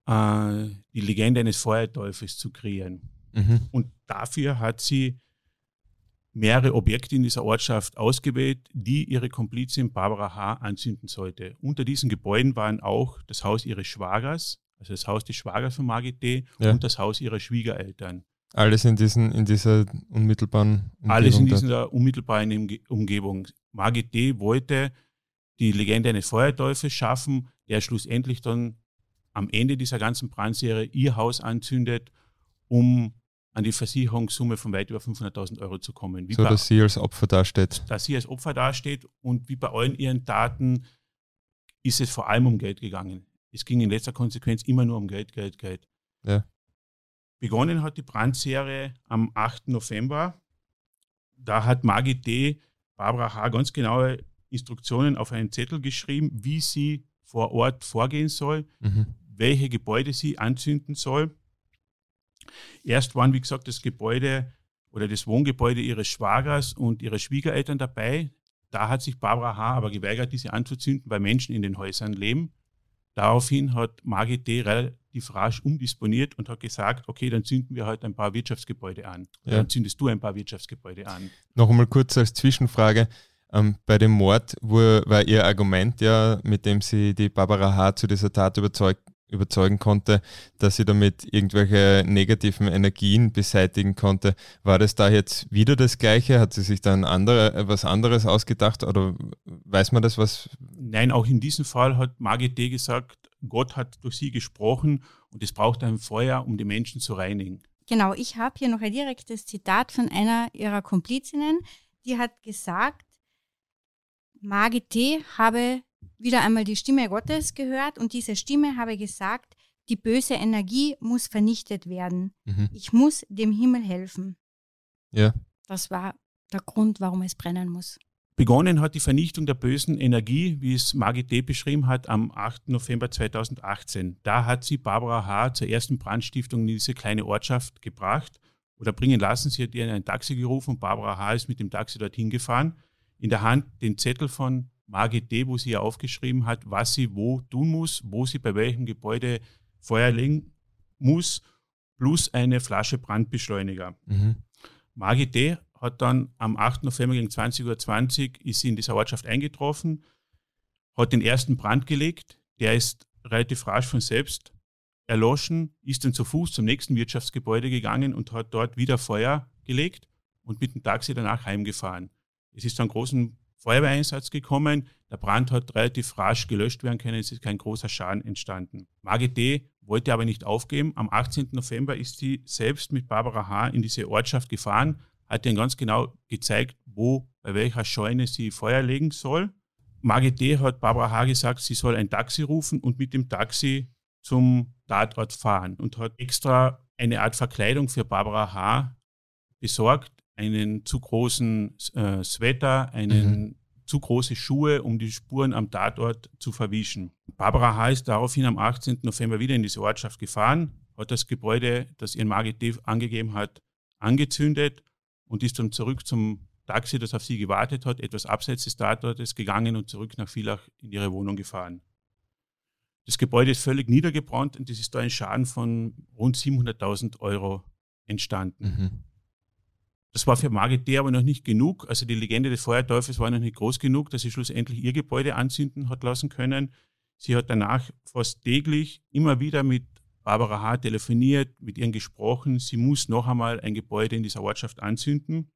äh, die Legende eines Feuerteufels zu kreieren. Mhm. Und dafür hat sie mehrere Objekte in dieser Ortschaft ausgewählt, die ihre Komplizin Barbara H. anzünden sollte. Unter diesen Gebäuden waren auch das Haus ihres Schwagers, also das Haus des Schwagers von Margit D. Ja. und das Haus ihrer Schwiegereltern. Alles in, diesen, in dieser unmittelbaren Umgebung? Alles in dieser unmittelbaren Umgebung. Margit D. wollte die Legende eines Feuerteufels schaffen, der schlussendlich dann am Ende dieser ganzen Brandserie ihr Haus anzündet, um an die Versicherungssumme von weit über 500.000 Euro zu kommen. Wie so, bei, dass sie als Opfer dasteht. Dass sie als Opfer dasteht und wie bei allen ihren Taten ist es vor allem um Geld gegangen. Es ging in letzter Konsequenz immer nur um Geld, Geld, Geld. Ja. Begonnen hat die Brandserie am 8. November. Da hat Margit D. Barbara H. ganz genaue Instruktionen auf einen Zettel geschrieben, wie sie vor Ort vorgehen soll, mhm. welche Gebäude sie anzünden soll. Erst waren, wie gesagt, das Gebäude oder das Wohngebäude ihres Schwagers und ihrer Schwiegereltern dabei. Da hat sich Barbara H. aber geweigert, diese anzuzünden, weil Menschen in den Häusern leben. Daraufhin hat Margit D. relativ rasch umdisponiert und hat gesagt, okay, dann zünden wir halt ein paar Wirtschaftsgebäude an. Ja. Dann zündest du ein paar Wirtschaftsgebäude an. Noch einmal kurz als Zwischenfrage. Ähm, bei dem Mord wo, war ihr Argument ja, mit dem sie die Barbara H. zu dieser Tat überzeugt, überzeugen konnte, dass sie damit irgendwelche negativen Energien beseitigen konnte. War das da jetzt wieder das Gleiche? Hat sie sich dann andere, was anderes ausgedacht oder weiß man das was? Nein, auch in diesem Fall hat Margit D. gesagt, Gott hat durch sie gesprochen und es braucht ein Feuer, um die Menschen zu reinigen. Genau, ich habe hier noch ein direktes Zitat von einer ihrer Komplizinnen, die hat gesagt, Margit T. habe wieder einmal die Stimme Gottes gehört und diese Stimme habe gesagt, die böse Energie muss vernichtet werden. Mhm. Ich muss dem Himmel helfen. Ja. Das war der Grund, warum es brennen muss. Begonnen hat die Vernichtung der bösen Energie, wie es Margit D. beschrieben hat, am 8. November 2018. Da hat sie Barbara H. zur ersten Brandstiftung in diese kleine Ortschaft gebracht oder bringen lassen. Sie hat ihr ein Taxi gerufen und Barbara H. ist mit dem Taxi dorthin gefahren. In der Hand den Zettel von Margit D., wo sie ja aufgeschrieben hat, was sie wo tun muss, wo sie bei welchem Gebäude Feuer legen muss, plus eine Flasche Brandbeschleuniger. Mhm. Margit D. hat dann am 8. November gegen 20.20 Uhr ist sie in dieser Ortschaft eingetroffen, hat den ersten Brand gelegt, der ist relativ rasch von selbst erloschen, ist dann zu Fuß zum nächsten Wirtschaftsgebäude gegangen und hat dort wieder Feuer gelegt und mit dem Taxi danach heimgefahren. Es ist zu einem großen Feuerwehreinsatz gekommen. Der Brand hat relativ rasch gelöscht werden können. Es ist kein großer Schaden entstanden. Margit D. wollte aber nicht aufgeben. Am 18. November ist sie selbst mit Barbara H. in diese Ortschaft gefahren, hat ihnen ganz genau gezeigt, wo, bei welcher Scheune sie Feuer legen soll. Margit D. hat Barbara H. gesagt, sie soll ein Taxi rufen und mit dem Taxi zum Tatort fahren und hat extra eine Art Verkleidung für Barbara H. besorgt, einen zu großen äh, Sweater, einen mhm. zu große Schuhe, um die Spuren am Tatort zu verwischen. Barbara H. ist daraufhin am 18. November wieder in diese Ortschaft gefahren, hat das Gebäude, das ihren Margit angegeben hat, angezündet und ist dann zurück zum Taxi, das auf sie gewartet hat, etwas abseits des Tatortes gegangen und zurück nach Villach in ihre Wohnung gefahren. Das Gebäude ist völlig niedergebrannt und es ist da ein Schaden von rund 700.000 Euro entstanden. Mhm. Das war für Margit D. aber noch nicht genug. Also die Legende des Feuerteufels war noch nicht groß genug, dass sie schlussendlich ihr Gebäude anzünden hat lassen können. Sie hat danach fast täglich immer wieder mit Barbara H. telefoniert, mit ihr gesprochen. Sie muss noch einmal ein Gebäude in dieser Ortschaft anzünden.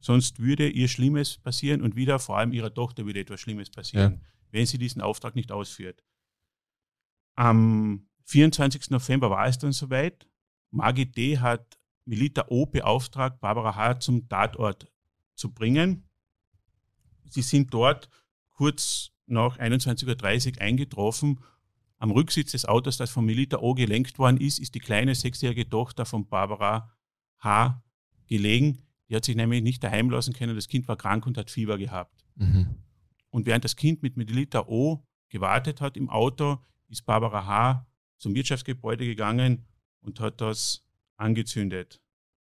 Sonst würde ihr Schlimmes passieren und wieder vor allem ihrer Tochter würde etwas Schlimmes passieren, ja. wenn sie diesen Auftrag nicht ausführt. Am 24. November war es dann soweit. Margit D. hat Melita O. beauftragt, Barbara H. zum Tatort zu bringen. Sie sind dort kurz nach 21.30 Uhr eingetroffen. Am Rücksitz des Autos, das von Melita O. gelenkt worden ist, ist die kleine sechsjährige Tochter von Barbara H. gelegen. Die hat sich nämlich nicht daheim lassen können. Das Kind war krank und hat Fieber gehabt. Mhm. Und während das Kind mit Melita O. gewartet hat im Auto, ist Barbara H. zum Wirtschaftsgebäude gegangen und hat das angezündet.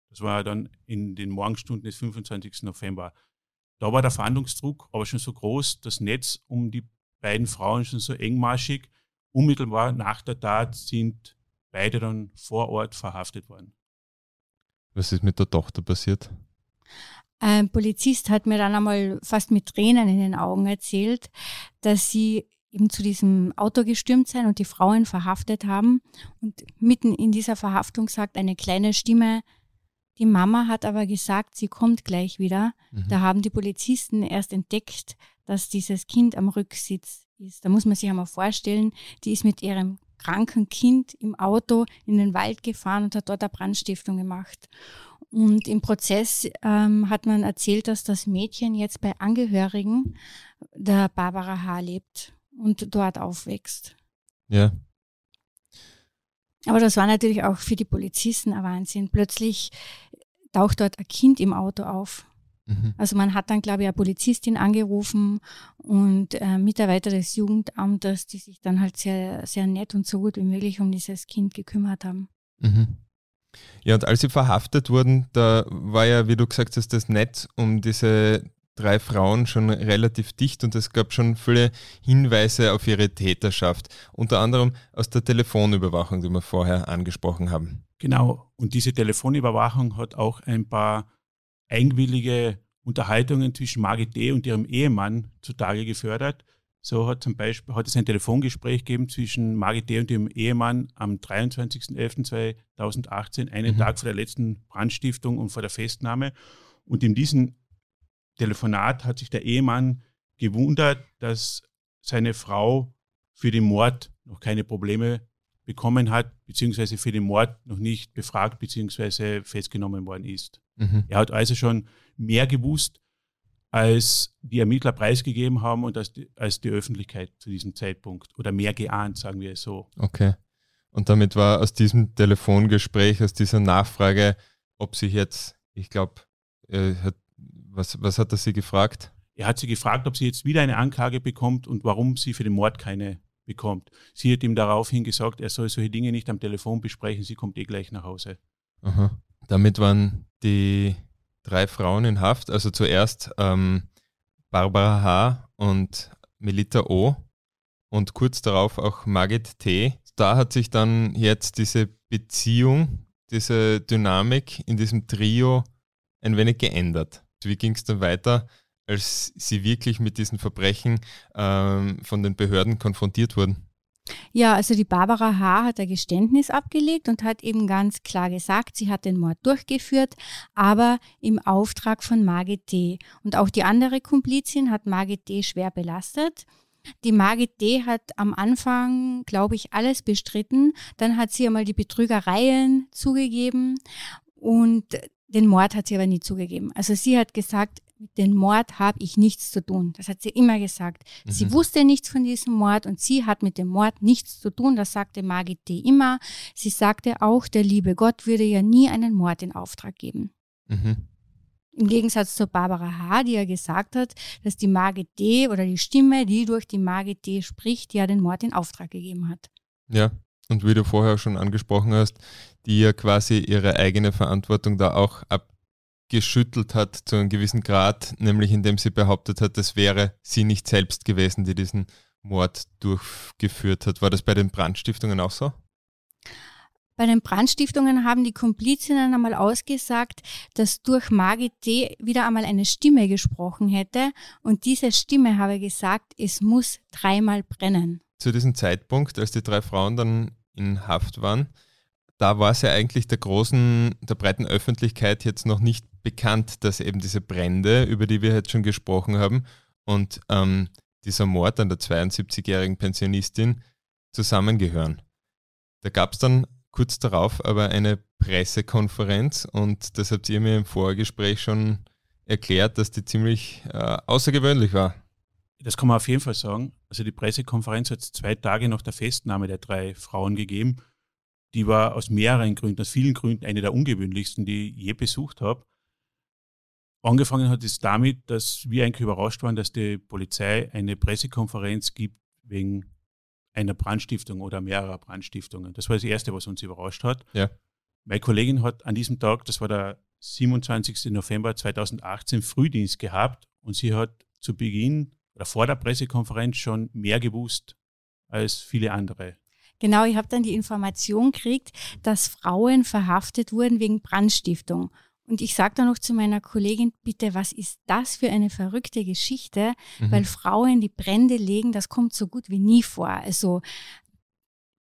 Das war dann in den Morgenstunden des 25. November. Da war der Fahndungsdruck aber schon so groß, das Netz um die beiden Frauen schon so engmaschig. Unmittelbar nach der Tat sind beide dann vor Ort verhaftet worden. Was ist mit der Tochter passiert? Ein Polizist hat mir dann einmal fast mit Tränen in den Augen erzählt, dass sie eben zu diesem Auto gestürmt sein und die Frauen verhaftet haben. Und mitten in dieser Verhaftung sagt eine kleine Stimme, die Mama hat aber gesagt, sie kommt gleich wieder. Mhm. Da haben die Polizisten erst entdeckt, dass dieses Kind am Rücksitz ist. Da muss man sich einmal vorstellen, die ist mit ihrem kranken Kind im Auto in den Wald gefahren und hat dort eine Brandstiftung gemacht. Und im Prozess ähm, hat man erzählt, dass das Mädchen jetzt bei Angehörigen der Barbara H. lebt und dort aufwächst. Ja. Aber das war natürlich auch für die Polizisten ein Wahnsinn. Plötzlich taucht dort ein Kind im Auto auf. Mhm. Also man hat dann, glaube ich, eine Polizistin angerufen und äh, Mitarbeiter des Jugendamtes, die sich dann halt sehr, sehr nett und so gut wie möglich um dieses Kind gekümmert haben. Mhm. Ja, und als sie verhaftet wurden, da war ja, wie du gesagt hast, das Netz um diese drei Frauen schon relativ dicht und es gab schon viele Hinweise auf ihre Täterschaft, unter anderem aus der Telefonüberwachung, die wir vorher angesprochen haben. Genau, und diese Telefonüberwachung hat auch ein paar eigenwillige Unterhaltungen zwischen Margit D. und ihrem Ehemann zutage gefördert. So hat zum Beispiel hat es ein Telefongespräch gegeben zwischen Margit D. und ihrem Ehemann am 23.11.2018, einen mhm. Tag vor der letzten Brandstiftung und vor der Festnahme. Und in diesem Telefonat hat sich der Ehemann gewundert, dass seine Frau für den Mord noch keine Probleme bekommen hat, beziehungsweise für den Mord noch nicht befragt, beziehungsweise festgenommen worden ist. Mhm. Er hat also schon mehr gewusst, als die Ermittler preisgegeben haben und als die, als die Öffentlichkeit zu diesem Zeitpunkt oder mehr geahnt, sagen wir es so. Okay. Und damit war aus diesem Telefongespräch, aus dieser Nachfrage, ob sich jetzt, ich glaube, was, was hat er sie gefragt? Er hat sie gefragt, ob sie jetzt wieder eine Anklage bekommt und warum sie für den Mord keine bekommt. Sie hat ihm daraufhin gesagt, er soll solche Dinge nicht am Telefon besprechen, sie kommt eh gleich nach Hause. Aha. Damit waren die drei Frauen in Haft, also zuerst ähm, Barbara H. und Melita O. und kurz darauf auch Margit T. Da hat sich dann jetzt diese Beziehung, diese Dynamik in diesem Trio ein wenig geändert. Wie ging es dann weiter, als sie wirklich mit diesen Verbrechen ähm, von den Behörden konfrontiert wurden? Ja, also die Barbara H. hat ein Geständnis abgelegt und hat eben ganz klar gesagt, sie hat den Mord durchgeführt, aber im Auftrag von Margit D. Und auch die andere Komplizin hat Margit D. schwer belastet. Die Margit D. hat am Anfang, glaube ich, alles bestritten. Dann hat sie einmal die Betrügereien zugegeben und den Mord hat sie aber nie zugegeben. Also sie hat gesagt, mit dem Mord habe ich nichts zu tun. Das hat sie immer gesagt. Mhm. Sie wusste nichts von diesem Mord und sie hat mit dem Mord nichts zu tun. Das sagte Margit D. immer. Sie sagte auch, der liebe Gott würde ja nie einen Mord in Auftrag geben. Mhm. Im Gegensatz zu Barbara H., die ja gesagt hat, dass die Margit D. oder die Stimme, die durch die Margit D. spricht, ja den Mord in Auftrag gegeben hat. Ja, und wie du vorher schon angesprochen hast, die ja quasi ihre eigene Verantwortung da auch ab geschüttelt hat zu einem gewissen Grad, nämlich indem sie behauptet hat, es wäre sie nicht selbst gewesen, die diesen Mord durchgeführt hat. War das bei den Brandstiftungen auch so? Bei den Brandstiftungen haben die Komplizinnen einmal ausgesagt, dass durch Margit D. wieder einmal eine Stimme gesprochen hätte und diese Stimme habe gesagt, es muss dreimal brennen. Zu diesem Zeitpunkt, als die drei Frauen dann in Haft waren, da war es ja eigentlich der großen, der breiten Öffentlichkeit jetzt noch nicht bekannt, dass eben diese Brände, über die wir jetzt schon gesprochen haben, und ähm, dieser Mord an der 72-jährigen Pensionistin zusammengehören. Da gab es dann kurz darauf aber eine Pressekonferenz und das habt ihr mir im Vorgespräch schon erklärt, dass die ziemlich äh, außergewöhnlich war. Das kann man auf jeden Fall sagen. Also die Pressekonferenz hat es zwei Tage nach der Festnahme der drei Frauen gegeben. Die war aus mehreren Gründen, aus vielen Gründen eine der ungewöhnlichsten, die ich je besucht habe. Angefangen hat es damit, dass wir eigentlich überrascht waren, dass die Polizei eine Pressekonferenz gibt wegen einer Brandstiftung oder mehrerer Brandstiftungen. Das war das Erste, was uns überrascht hat. Ja. Meine Kollegin hat an diesem Tag, das war der 27. November 2018, Frühdienst gehabt und sie hat zu Beginn oder vor der Pressekonferenz schon mehr gewusst als viele andere. Genau, ich habe dann die Information gekriegt, dass Frauen verhaftet wurden wegen Brandstiftung. Und ich sage dann noch zu meiner Kollegin, bitte, was ist das für eine verrückte Geschichte? Mhm. Weil Frauen, die Brände legen, das kommt so gut wie nie vor. Also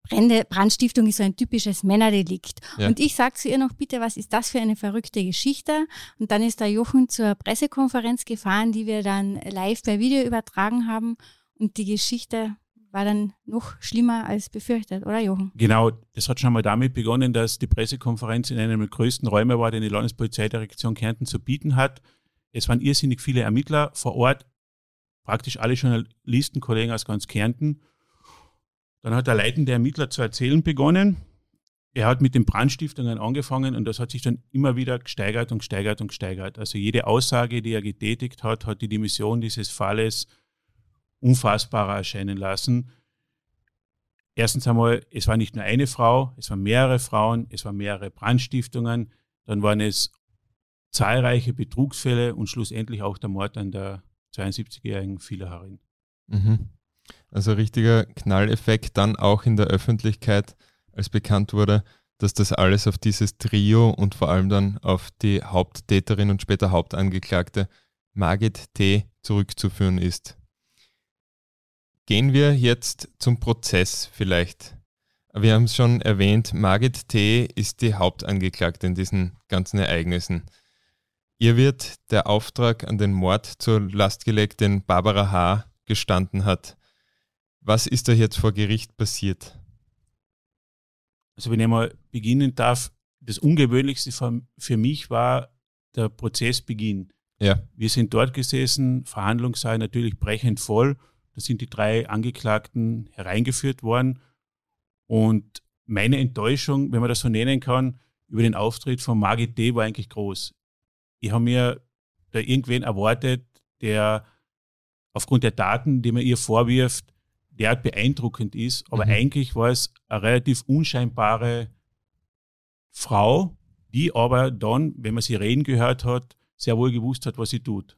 Brände, Brandstiftung ist so ein typisches Männerdelikt. Ja. Und ich sage zu ihr noch, bitte, was ist das für eine verrückte Geschichte? Und dann ist der Jochen zur Pressekonferenz gefahren, die wir dann live per Video übertragen haben. Und die Geschichte war dann noch schlimmer als befürchtet, oder Jochen? Genau, das hat schon mal damit begonnen, dass die Pressekonferenz in einem der größten Räume war, den die Landespolizeidirektion Kärnten zu bieten hat. Es waren irrsinnig viele Ermittler vor Ort, praktisch alle Journalisten, Kollegen aus ganz Kärnten. Dann hat der leitende Ermittler zu erzählen begonnen er hat mit den Brandstiftungen angefangen und das hat sich dann immer wieder gesteigert und gesteigert und gesteigert. Also jede Aussage, die er getätigt hat, hat die Dimension dieses Falles unfassbarer erscheinen lassen. Erstens einmal, es war nicht nur eine Frau, es waren mehrere Frauen, es waren mehrere Brandstiftungen, dann waren es zahlreiche Betrugsfälle und schlussendlich auch der Mord an der 72-jährigen Villaharin. Mhm. Also richtiger Knalleffekt dann auch in der Öffentlichkeit, als bekannt wurde, dass das alles auf dieses Trio und vor allem dann auf die Haupttäterin und später Hauptangeklagte Margit T. zurückzuführen ist. Gehen wir jetzt zum Prozess vielleicht. Wir haben es schon erwähnt, Margit T. ist die Hauptangeklagte in diesen ganzen Ereignissen. Ihr wird der Auftrag an den Mord zur Last gelegt, den Barbara H. gestanden hat. Was ist da jetzt vor Gericht passiert? Also wenn ich mal beginnen darf, das Ungewöhnlichste für mich war der Prozessbeginn. Ja. Wir sind dort gesessen, Verhandlungssaal natürlich brechend voll da sind die drei Angeklagten hereingeführt worden. Und meine Enttäuschung, wenn man das so nennen kann, über den Auftritt von Margit D. war eigentlich groß. Ich habe mir da irgendwen erwartet, der aufgrund der Daten, die man ihr vorwirft, derart beeindruckend ist. Aber mhm. eigentlich war es eine relativ unscheinbare Frau, die aber dann, wenn man sie reden gehört hat, sehr wohl gewusst hat, was sie tut.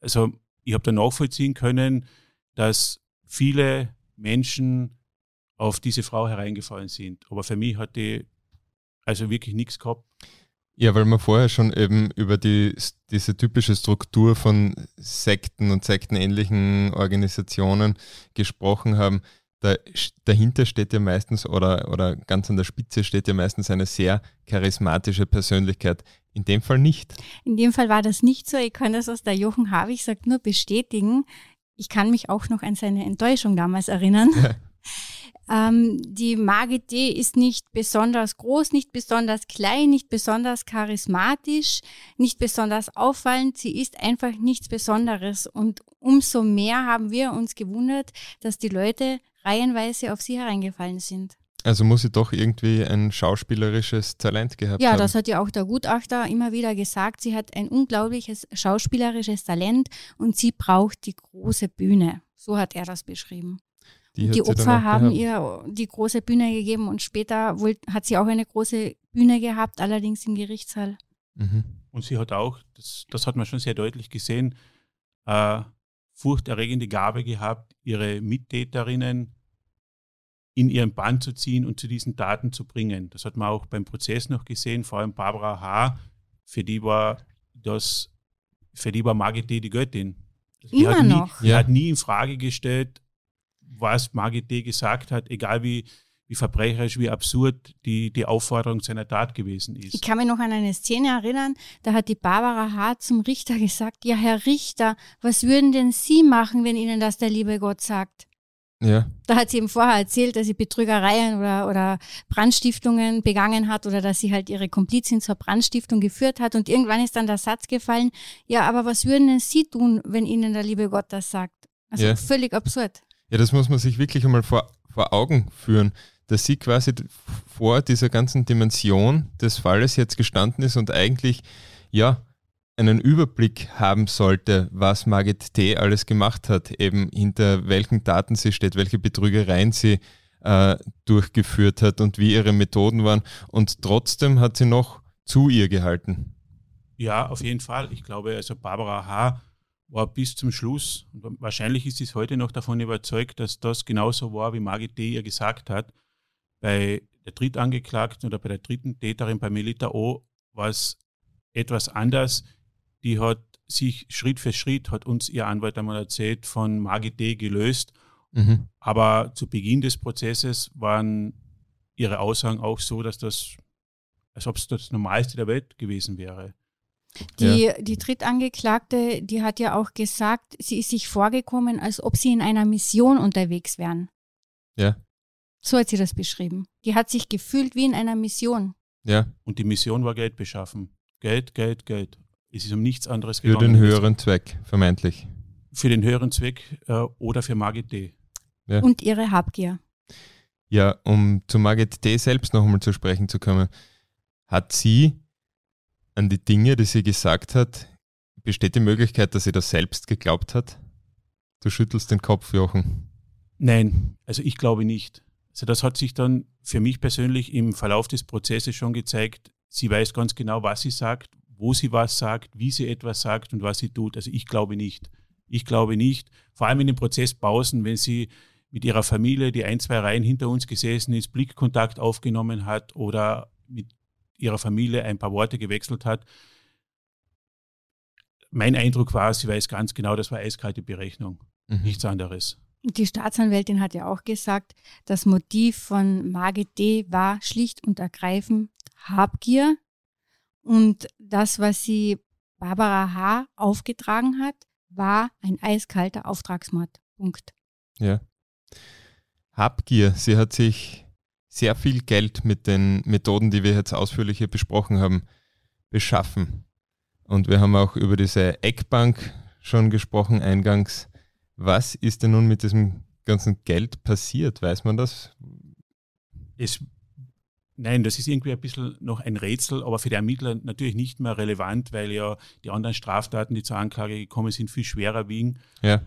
Also ich habe da nachvollziehen können, dass viele Menschen auf diese Frau hereingefallen sind. Aber für mich hat die also wirklich nichts gehabt. Ja, weil wir vorher schon eben über die, diese typische Struktur von Sekten und sektenähnlichen Organisationen gesprochen haben. Da, dahinter steht ja meistens oder, oder ganz an der Spitze steht ja meistens eine sehr charismatische Persönlichkeit. In dem Fall nicht. In dem Fall war das nicht so. Ich kann das, was der Jochen Havig sagt, nur bestätigen ich kann mich auch noch an seine Enttäuschung damals erinnern. ähm, die Margit D. ist nicht besonders groß, nicht besonders klein, nicht besonders charismatisch, nicht besonders auffallend. Sie ist einfach nichts Besonderes. Und umso mehr haben wir uns gewundert, dass die Leute reihenweise auf sie hereingefallen sind. Also muss sie doch irgendwie ein schauspielerisches Talent gehabt ja, haben. Ja, das hat ja auch der Gutachter immer wieder gesagt. Sie hat ein unglaubliches schauspielerisches Talent und sie braucht die große Bühne. So hat er das beschrieben. Die, die Opfer haben ihr die große Bühne gegeben und später hat sie auch eine große Bühne gehabt, allerdings im Gerichtssaal. Mhm. Und sie hat auch, das, das hat man schon sehr deutlich gesehen, äh, furchterregende Gabe gehabt, ihre Mittäterinnen in ihren Bann zu ziehen und zu diesen Daten zu bringen. Das hat man auch beim Prozess noch gesehen, vor allem Barbara H., für die war das, für die war Margit D. die Göttin. Die Immer hat nie, noch. Die ja. hat nie in Frage gestellt, was Margit D. gesagt hat, egal wie, wie verbrecherisch, wie absurd die, die Aufforderung seiner Tat gewesen ist. Ich kann mich noch an eine Szene erinnern, da hat die Barbara H. zum Richter gesagt, ja Herr Richter, was würden denn Sie machen, wenn Ihnen das der liebe Gott sagt? Ja. Da hat sie ihm vorher erzählt, dass sie Betrügereien oder, oder Brandstiftungen begangen hat oder dass sie halt ihre Komplizin zur Brandstiftung geführt hat. Und irgendwann ist dann der Satz gefallen, ja, aber was würden denn Sie tun, wenn Ihnen der liebe Gott das sagt? Also ja. völlig absurd. Ja, das muss man sich wirklich einmal vor, vor Augen führen, dass sie quasi vor dieser ganzen Dimension des Falles jetzt gestanden ist und eigentlich, ja, einen Überblick haben sollte, was Margit T. alles gemacht hat, eben hinter welchen Daten sie steht, welche Betrügereien sie äh, durchgeführt hat und wie ihre Methoden waren. Und trotzdem hat sie noch zu ihr gehalten. Ja, auf jeden Fall. Ich glaube, also Barbara H. war bis zum Schluss, und wahrscheinlich ist sie heute noch davon überzeugt, dass das genauso war, wie Margit T. ihr gesagt hat. Bei der Drittangeklagten oder bei der dritten Täterin, bei Melita O., war es etwas anders die hat sich Schritt für Schritt, hat uns ihr Anwalt einmal erzählt, von Margit gelöst. Mhm. Aber zu Beginn des Prozesses waren ihre Aussagen auch so, dass das, als ob es das Normalste der Welt gewesen wäre. Die, ja. die Drittangeklagte, die hat ja auch gesagt, sie ist sich vorgekommen, als ob sie in einer Mission unterwegs wären. Ja. So hat sie das beschrieben. Die hat sich gefühlt wie in einer Mission. Ja. Und die Mission war Geld beschaffen. Geld, Geld, Geld. Es ist um nichts anderes gegangen. Für den höheren Zweck, vermeintlich. Für den höheren Zweck äh, oder für Margit D. Ja. Und ihre Habgier. Ja, um zu Margit T. selbst noch einmal zu sprechen zu kommen, hat sie an die Dinge, die sie gesagt hat, besteht die Möglichkeit, dass sie das selbst geglaubt hat? Du schüttelst den Kopf, Jochen. Nein, also ich glaube nicht. Also das hat sich dann für mich persönlich im Verlauf des Prozesses schon gezeigt. Sie weiß ganz genau, was sie sagt, wo sie was sagt, wie sie etwas sagt und was sie tut. Also ich glaube nicht. Ich glaube nicht. Vor allem in den Prozesspausen, wenn sie mit ihrer Familie, die ein, zwei Reihen hinter uns gesessen ist, Blickkontakt aufgenommen hat oder mit ihrer Familie ein paar Worte gewechselt hat. Mein Eindruck war, sie weiß ganz genau, das war eiskalte Berechnung, mhm. nichts anderes. Die Staatsanwältin hat ja auch gesagt, das Motiv von Margit D. war schlicht und ergreifend Habgier. Und das, was sie Barbara H. aufgetragen hat, war ein eiskalter Auftragsmord. Punkt. Ja. Habgier, sie hat sich sehr viel Geld mit den Methoden, die wir jetzt ausführlich hier besprochen haben, beschaffen. Und wir haben auch über diese Eckbank schon gesprochen eingangs. Was ist denn nun mit diesem ganzen Geld passiert? Weiß man das? Es, nein, das ist irgendwie ein bisschen noch ein Rätsel, aber für die Ermittler natürlich nicht mehr relevant, weil ja die anderen Straftaten, die zur Anklage gekommen sind, viel schwerer wiegen. Ja.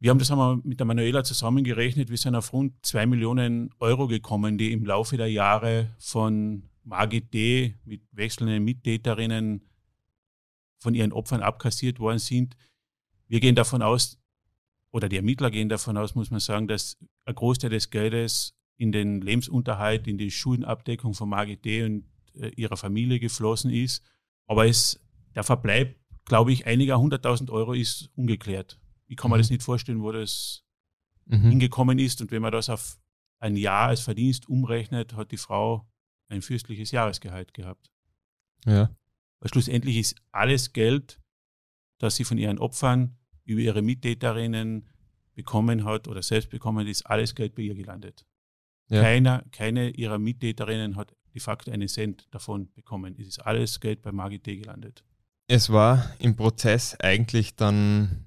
Wir haben das einmal mit der Manuela zusammengerechnet. Wir sind auf rund zwei Millionen Euro gekommen, die im Laufe der Jahre von Margit D. mit wechselnden Mittäterinnen von ihren Opfern abkassiert worden sind. Wir gehen davon aus, oder die Ermittler gehen davon aus, muss man sagen, dass ein Großteil des Geldes in den Lebensunterhalt, in die Schuldenabdeckung von Margit D. und äh, ihrer Familie geflossen ist. Aber es, der Verbleib, glaube ich, einiger hunderttausend Euro ist ungeklärt. Ich kann mhm. mir das nicht vorstellen, wo das mhm. hingekommen ist. Und wenn man das auf ein Jahr als Verdienst umrechnet, hat die Frau ein fürstliches Jahresgehalt gehabt. Ja. Weil schlussendlich ist alles Geld, das sie von ihren Opfern über ihre Mittäterinnen bekommen hat oder selbst bekommen, ist alles Geld bei ihr gelandet. Ja. Keiner, keine ihrer Mittäterinnen hat de facto einen Cent davon bekommen. Es ist alles Geld bei Margit D. gelandet. Es war im Prozess eigentlich dann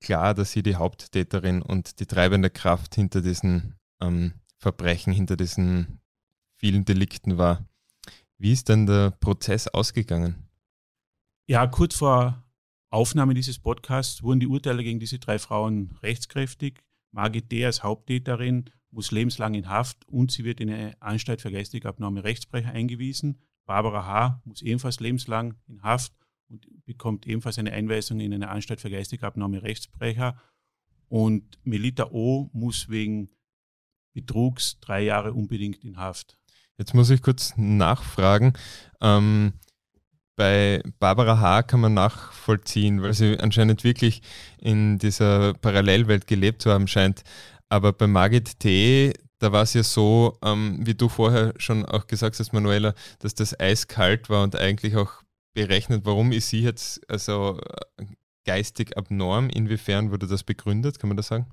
klar, dass sie die Haupttäterin und die treibende Kraft hinter diesen ähm, Verbrechen, hinter diesen vielen Delikten war. Wie ist denn der Prozess ausgegangen? Ja, kurz vor Aufnahme dieses Podcasts wurden die Urteile gegen diese drei Frauen rechtskräftig. Margit D. als Haupttäterin muss lebenslang in Haft und sie wird in eine Anstalt für geistige Abnahme Rechtsbrecher eingewiesen. Barbara H. muss ebenfalls lebenslang in Haft und bekommt ebenfalls eine Einweisung in eine Anstalt für geistige Abnahme Rechtsbrecher. Und Melita O. muss wegen Betrugs drei Jahre unbedingt in Haft. Jetzt muss ich kurz nachfragen. Ähm, bei Barbara H. kann man nachvollziehen, weil sie anscheinend wirklich in dieser Parallelwelt gelebt zu haben scheint. Aber bei Margit T., da war es ja so, ähm, wie du vorher schon auch gesagt hast, Manuela, dass das eiskalt war und eigentlich auch berechnet, warum ist sie jetzt also äh, geistig abnorm? Inwiefern wurde das begründet? Kann man das sagen?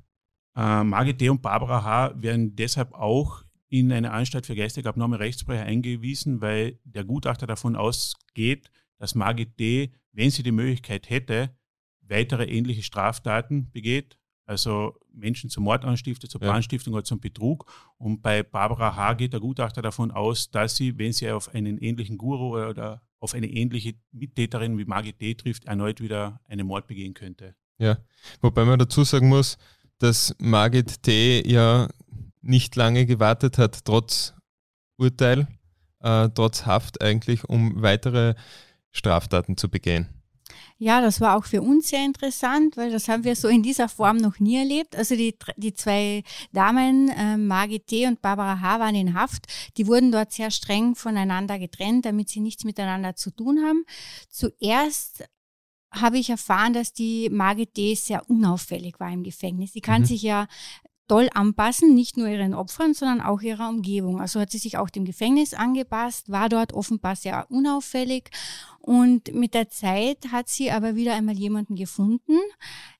Äh, Margit D. und Barbara H. werden deshalb auch in eine Anstalt für geistig abnorme Rechtsbrecher eingewiesen, weil der Gutachter davon ausgeht, dass Margit D., wenn sie die Möglichkeit hätte, weitere ähnliche Straftaten begeht, also Menschen zum Mord anstiftet, zur Brandstiftung ja. oder zum Betrug. Und bei Barbara H. geht der Gutachter davon aus, dass sie, wenn sie auf einen ähnlichen Guru oder auf eine ähnliche Mittäterin wie Margit D. trifft, erneut wieder einen Mord begehen könnte. Ja, wobei man dazu sagen muss, dass Margit T. ja nicht lange gewartet hat, trotz Urteil, äh, trotz Haft eigentlich, um weitere Straftaten zu begehen. Ja, das war auch für uns sehr interessant, weil das haben wir so in dieser Form noch nie erlebt. Also die, die zwei Damen, äh, Margit T. und Barbara H. waren in Haft. Die wurden dort sehr streng voneinander getrennt, damit sie nichts miteinander zu tun haben. Zuerst habe ich erfahren, dass die Margit D. sehr unauffällig war im Gefängnis. Sie kann mhm. sich ja toll anpassen, nicht nur ihren Opfern, sondern auch ihrer Umgebung. Also hat sie sich auch dem Gefängnis angepasst, war dort offenbar sehr unauffällig und mit der Zeit hat sie aber wieder einmal jemanden gefunden,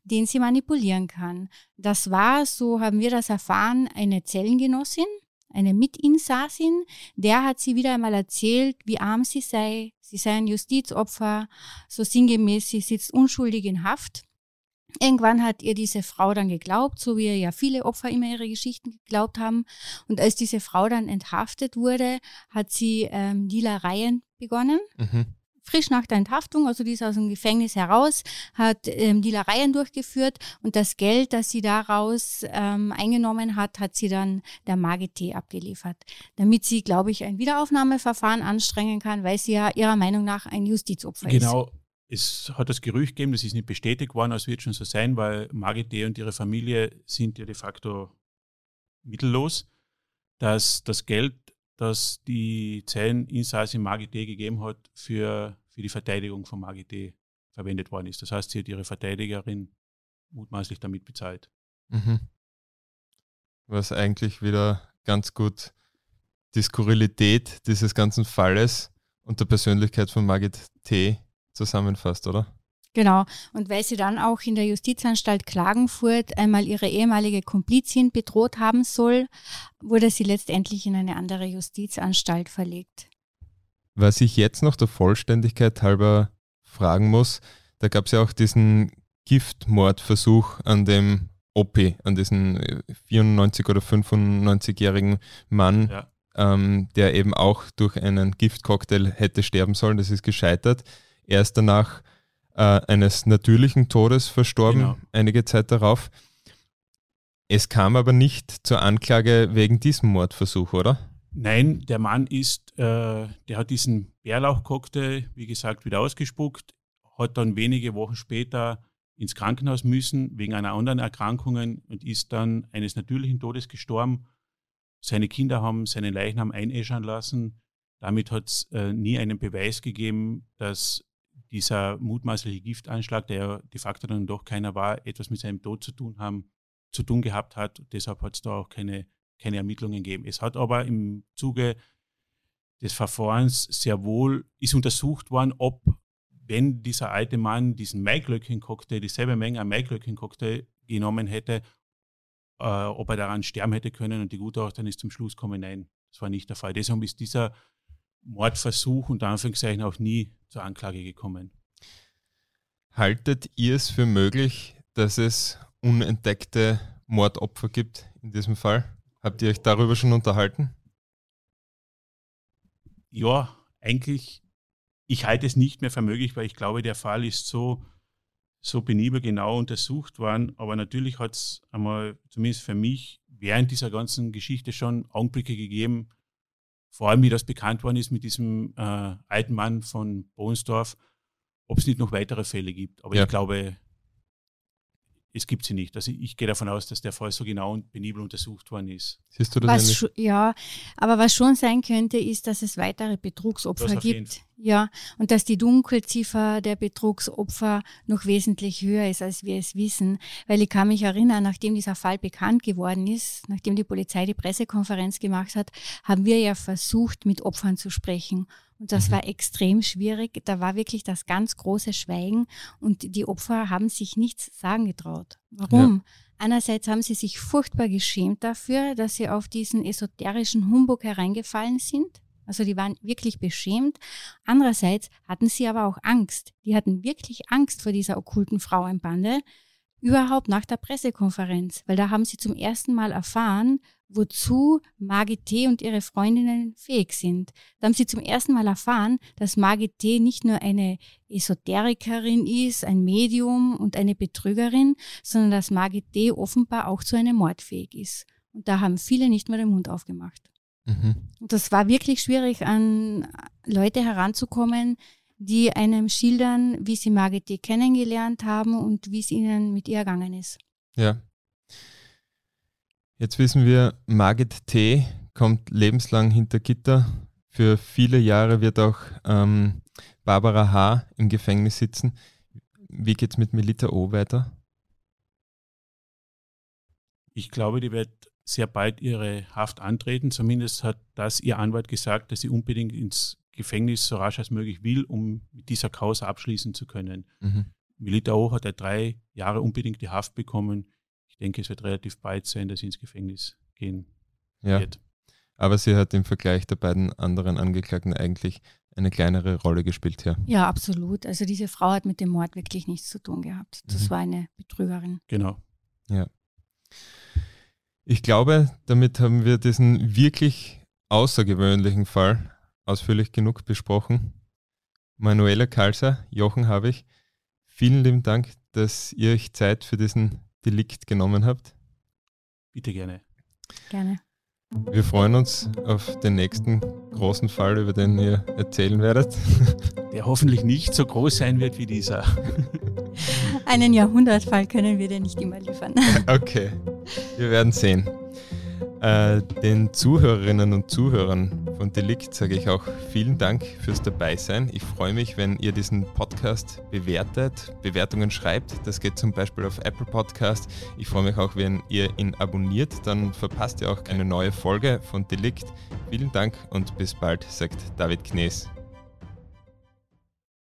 den sie manipulieren kann. Das war, so haben wir das erfahren, eine Zellengenossin, eine Mitinsassin, der hat sie wieder einmal erzählt, wie arm sie sei. Sie sei ein Justizopfer, so sinngemäß, sie sitzt unschuldig in Haft. Irgendwann hat ihr diese Frau dann geglaubt, so wie ja viele Opfer immer ihre Geschichten geglaubt haben. Und als diese Frau dann enthaftet wurde, hat sie ähm, Dealereien begonnen. Mhm. Frisch nach der Enthaftung, also die ist aus dem Gefängnis heraus, hat ähm, Dealereien durchgeführt und das Geld, das sie daraus ähm, eingenommen hat, hat sie dann der MAGT abgeliefert, damit sie, glaube ich, ein Wiederaufnahmeverfahren anstrengen kann, weil sie ja ihrer Meinung nach ein Justizopfer genau. ist. Genau, es hat das Gerücht gegeben, das ist nicht bestätigt worden, es wird schon so sein, weil Margit und ihre Familie sind ja de facto mittellos, dass das Geld, das die Zelleninsassen Margit gegeben hat, für, für die Verteidigung von Margit verwendet worden ist. Das heißt, sie hat ihre Verteidigerin mutmaßlich damit bezahlt. Mhm. Was eigentlich wieder ganz gut die Skurrilität dieses ganzen Falles und der Persönlichkeit von Margit T zusammenfasst, oder? Genau. Und weil sie dann auch in der Justizanstalt Klagenfurt einmal ihre ehemalige Komplizin bedroht haben soll, wurde sie letztendlich in eine andere Justizanstalt verlegt. Was ich jetzt noch der Vollständigkeit halber fragen muss, da gab es ja auch diesen Giftmordversuch an dem Oppi, an diesen 94- oder 95-jährigen Mann, ja. ähm, der eben auch durch einen Giftcocktail hätte sterben sollen. Das ist gescheitert. Er ist danach äh, eines natürlichen Todes verstorben, genau. einige Zeit darauf. Es kam aber nicht zur Anklage wegen diesem Mordversuch, oder? Nein, der Mann ist, äh, der hat diesen Bärlauchcocktail, wie gesagt, wieder ausgespuckt, hat dann wenige Wochen später ins Krankenhaus müssen wegen einer anderen Erkrankung und ist dann eines natürlichen Todes gestorben. Seine Kinder haben seinen Leichnam einäschern lassen. Damit hat es äh, nie einen Beweis gegeben, dass dieser mutmaßliche Giftanschlag, der de facto dann doch keiner war, etwas mit seinem Tod zu tun haben, zu tun gehabt hat. Deshalb hat es da auch keine, keine Ermittlungen gegeben. Es hat aber im Zuge des Verfahrens sehr wohl ist untersucht worden, ob, wenn dieser alte Mann diesen Maiglöckchen-Cocktail, dieselbe Menge an Maiglöckchen-Cocktail genommen hätte, äh, ob er daran sterben hätte können. Und die Gutachter ist zum Schluss gekommen, nein, das war nicht der Fall. Deshalb ist dieser Mordversuch unter Anführungszeichen auch nie zur Anklage gekommen. Haltet ihr es für möglich, dass es unentdeckte Mordopfer gibt in diesem Fall? Habt ihr euch darüber schon unterhalten? Ja, eigentlich, ich halte es nicht mehr für möglich, weil ich glaube, der Fall ist so, so genau untersucht worden. Aber natürlich hat es einmal, zumindest für mich, während dieser ganzen Geschichte schon Augenblicke gegeben, vor allem wie das bekannt worden ist mit diesem äh, alten Mann von Bohnsdorf, ob es nicht noch weitere Fälle gibt. Aber ja. ich glaube, es gibt sie nicht. Also ich gehe davon aus, dass der Fall so genau und penibel untersucht worden ist. Siehst du das was schon, Ja, aber was schon sein könnte, ist, dass es weitere Betrugsopfer gibt. Ja, und dass die Dunkelziffer der Betrugsopfer noch wesentlich höher ist, als wir es wissen. Weil ich kann mich erinnern, nachdem dieser Fall bekannt geworden ist, nachdem die Polizei die Pressekonferenz gemacht hat, haben wir ja versucht, mit Opfern zu sprechen. Und das mhm. war extrem schwierig. Da war wirklich das ganz große Schweigen und die Opfer haben sich nichts sagen getraut. Warum? Ja. Einerseits haben sie sich furchtbar geschämt dafür, dass sie auf diesen esoterischen Humbug hereingefallen sind. Also die waren wirklich beschämt. Andererseits hatten sie aber auch Angst. Die hatten wirklich Angst vor dieser okkulten Frauenbande, überhaupt nach der Pressekonferenz, weil da haben sie zum ersten Mal erfahren, wozu Margit T. und ihre Freundinnen fähig sind. Da haben sie zum ersten Mal erfahren, dass Margit T. nicht nur eine Esoterikerin ist, ein Medium und eine Betrügerin, sondern dass Margit T. offenbar auch zu einem Mord fähig ist. Und da haben viele nicht mehr den Mund aufgemacht. Mhm. Und das war wirklich schwierig, an Leute heranzukommen, die einem schildern, wie sie Margit T. kennengelernt haben und wie es ihnen mit ihr ergangen ist. Ja, Jetzt wissen wir, Margit T. kommt lebenslang hinter Gitter. Für viele Jahre wird auch ähm, Barbara H. im Gefängnis sitzen. Wie geht es mit Melita O. weiter? Ich glaube, die wird sehr bald ihre Haft antreten. Zumindest hat das ihr Anwalt gesagt, dass sie unbedingt ins Gefängnis so rasch als möglich will, um mit dieser Causa abschließen zu können. Mhm. Melita O. hat ja drei Jahre unbedingt die Haft bekommen denke, es wird relativ bald sein, dass sie ins Gefängnis gehen ja. wird. Aber sie hat im Vergleich der beiden anderen Angeklagten eigentlich eine kleinere Rolle gespielt hier. Ja, absolut. Also diese Frau hat mit dem Mord wirklich nichts zu tun gehabt. Das mhm. war eine Betrügerin. Genau. Ja. Ich glaube, damit haben wir diesen wirklich außergewöhnlichen Fall ausführlich genug besprochen. Manuela Kalser, Jochen habe ich. Vielen lieben Dank, dass ihr euch Zeit für diesen Delikt genommen habt. Bitte gerne. Gerne. Wir freuen uns auf den nächsten großen Fall, über den ihr erzählen werdet. Der hoffentlich nicht so groß sein wird wie dieser. Einen Jahrhundertfall können wir dir nicht immer liefern. Okay, wir werden sehen. Äh, den Zuhörerinnen und Zuhörern von Delikt sage ich auch vielen Dank fürs Dabeisein. Ich freue mich, wenn ihr diesen Podcast bewertet, Bewertungen schreibt. Das geht zum Beispiel auf Apple Podcast. Ich freue mich auch, wenn ihr ihn abonniert. Dann verpasst ihr auch keine neue Folge von Delikt. Vielen Dank und bis bald, sagt David Knees.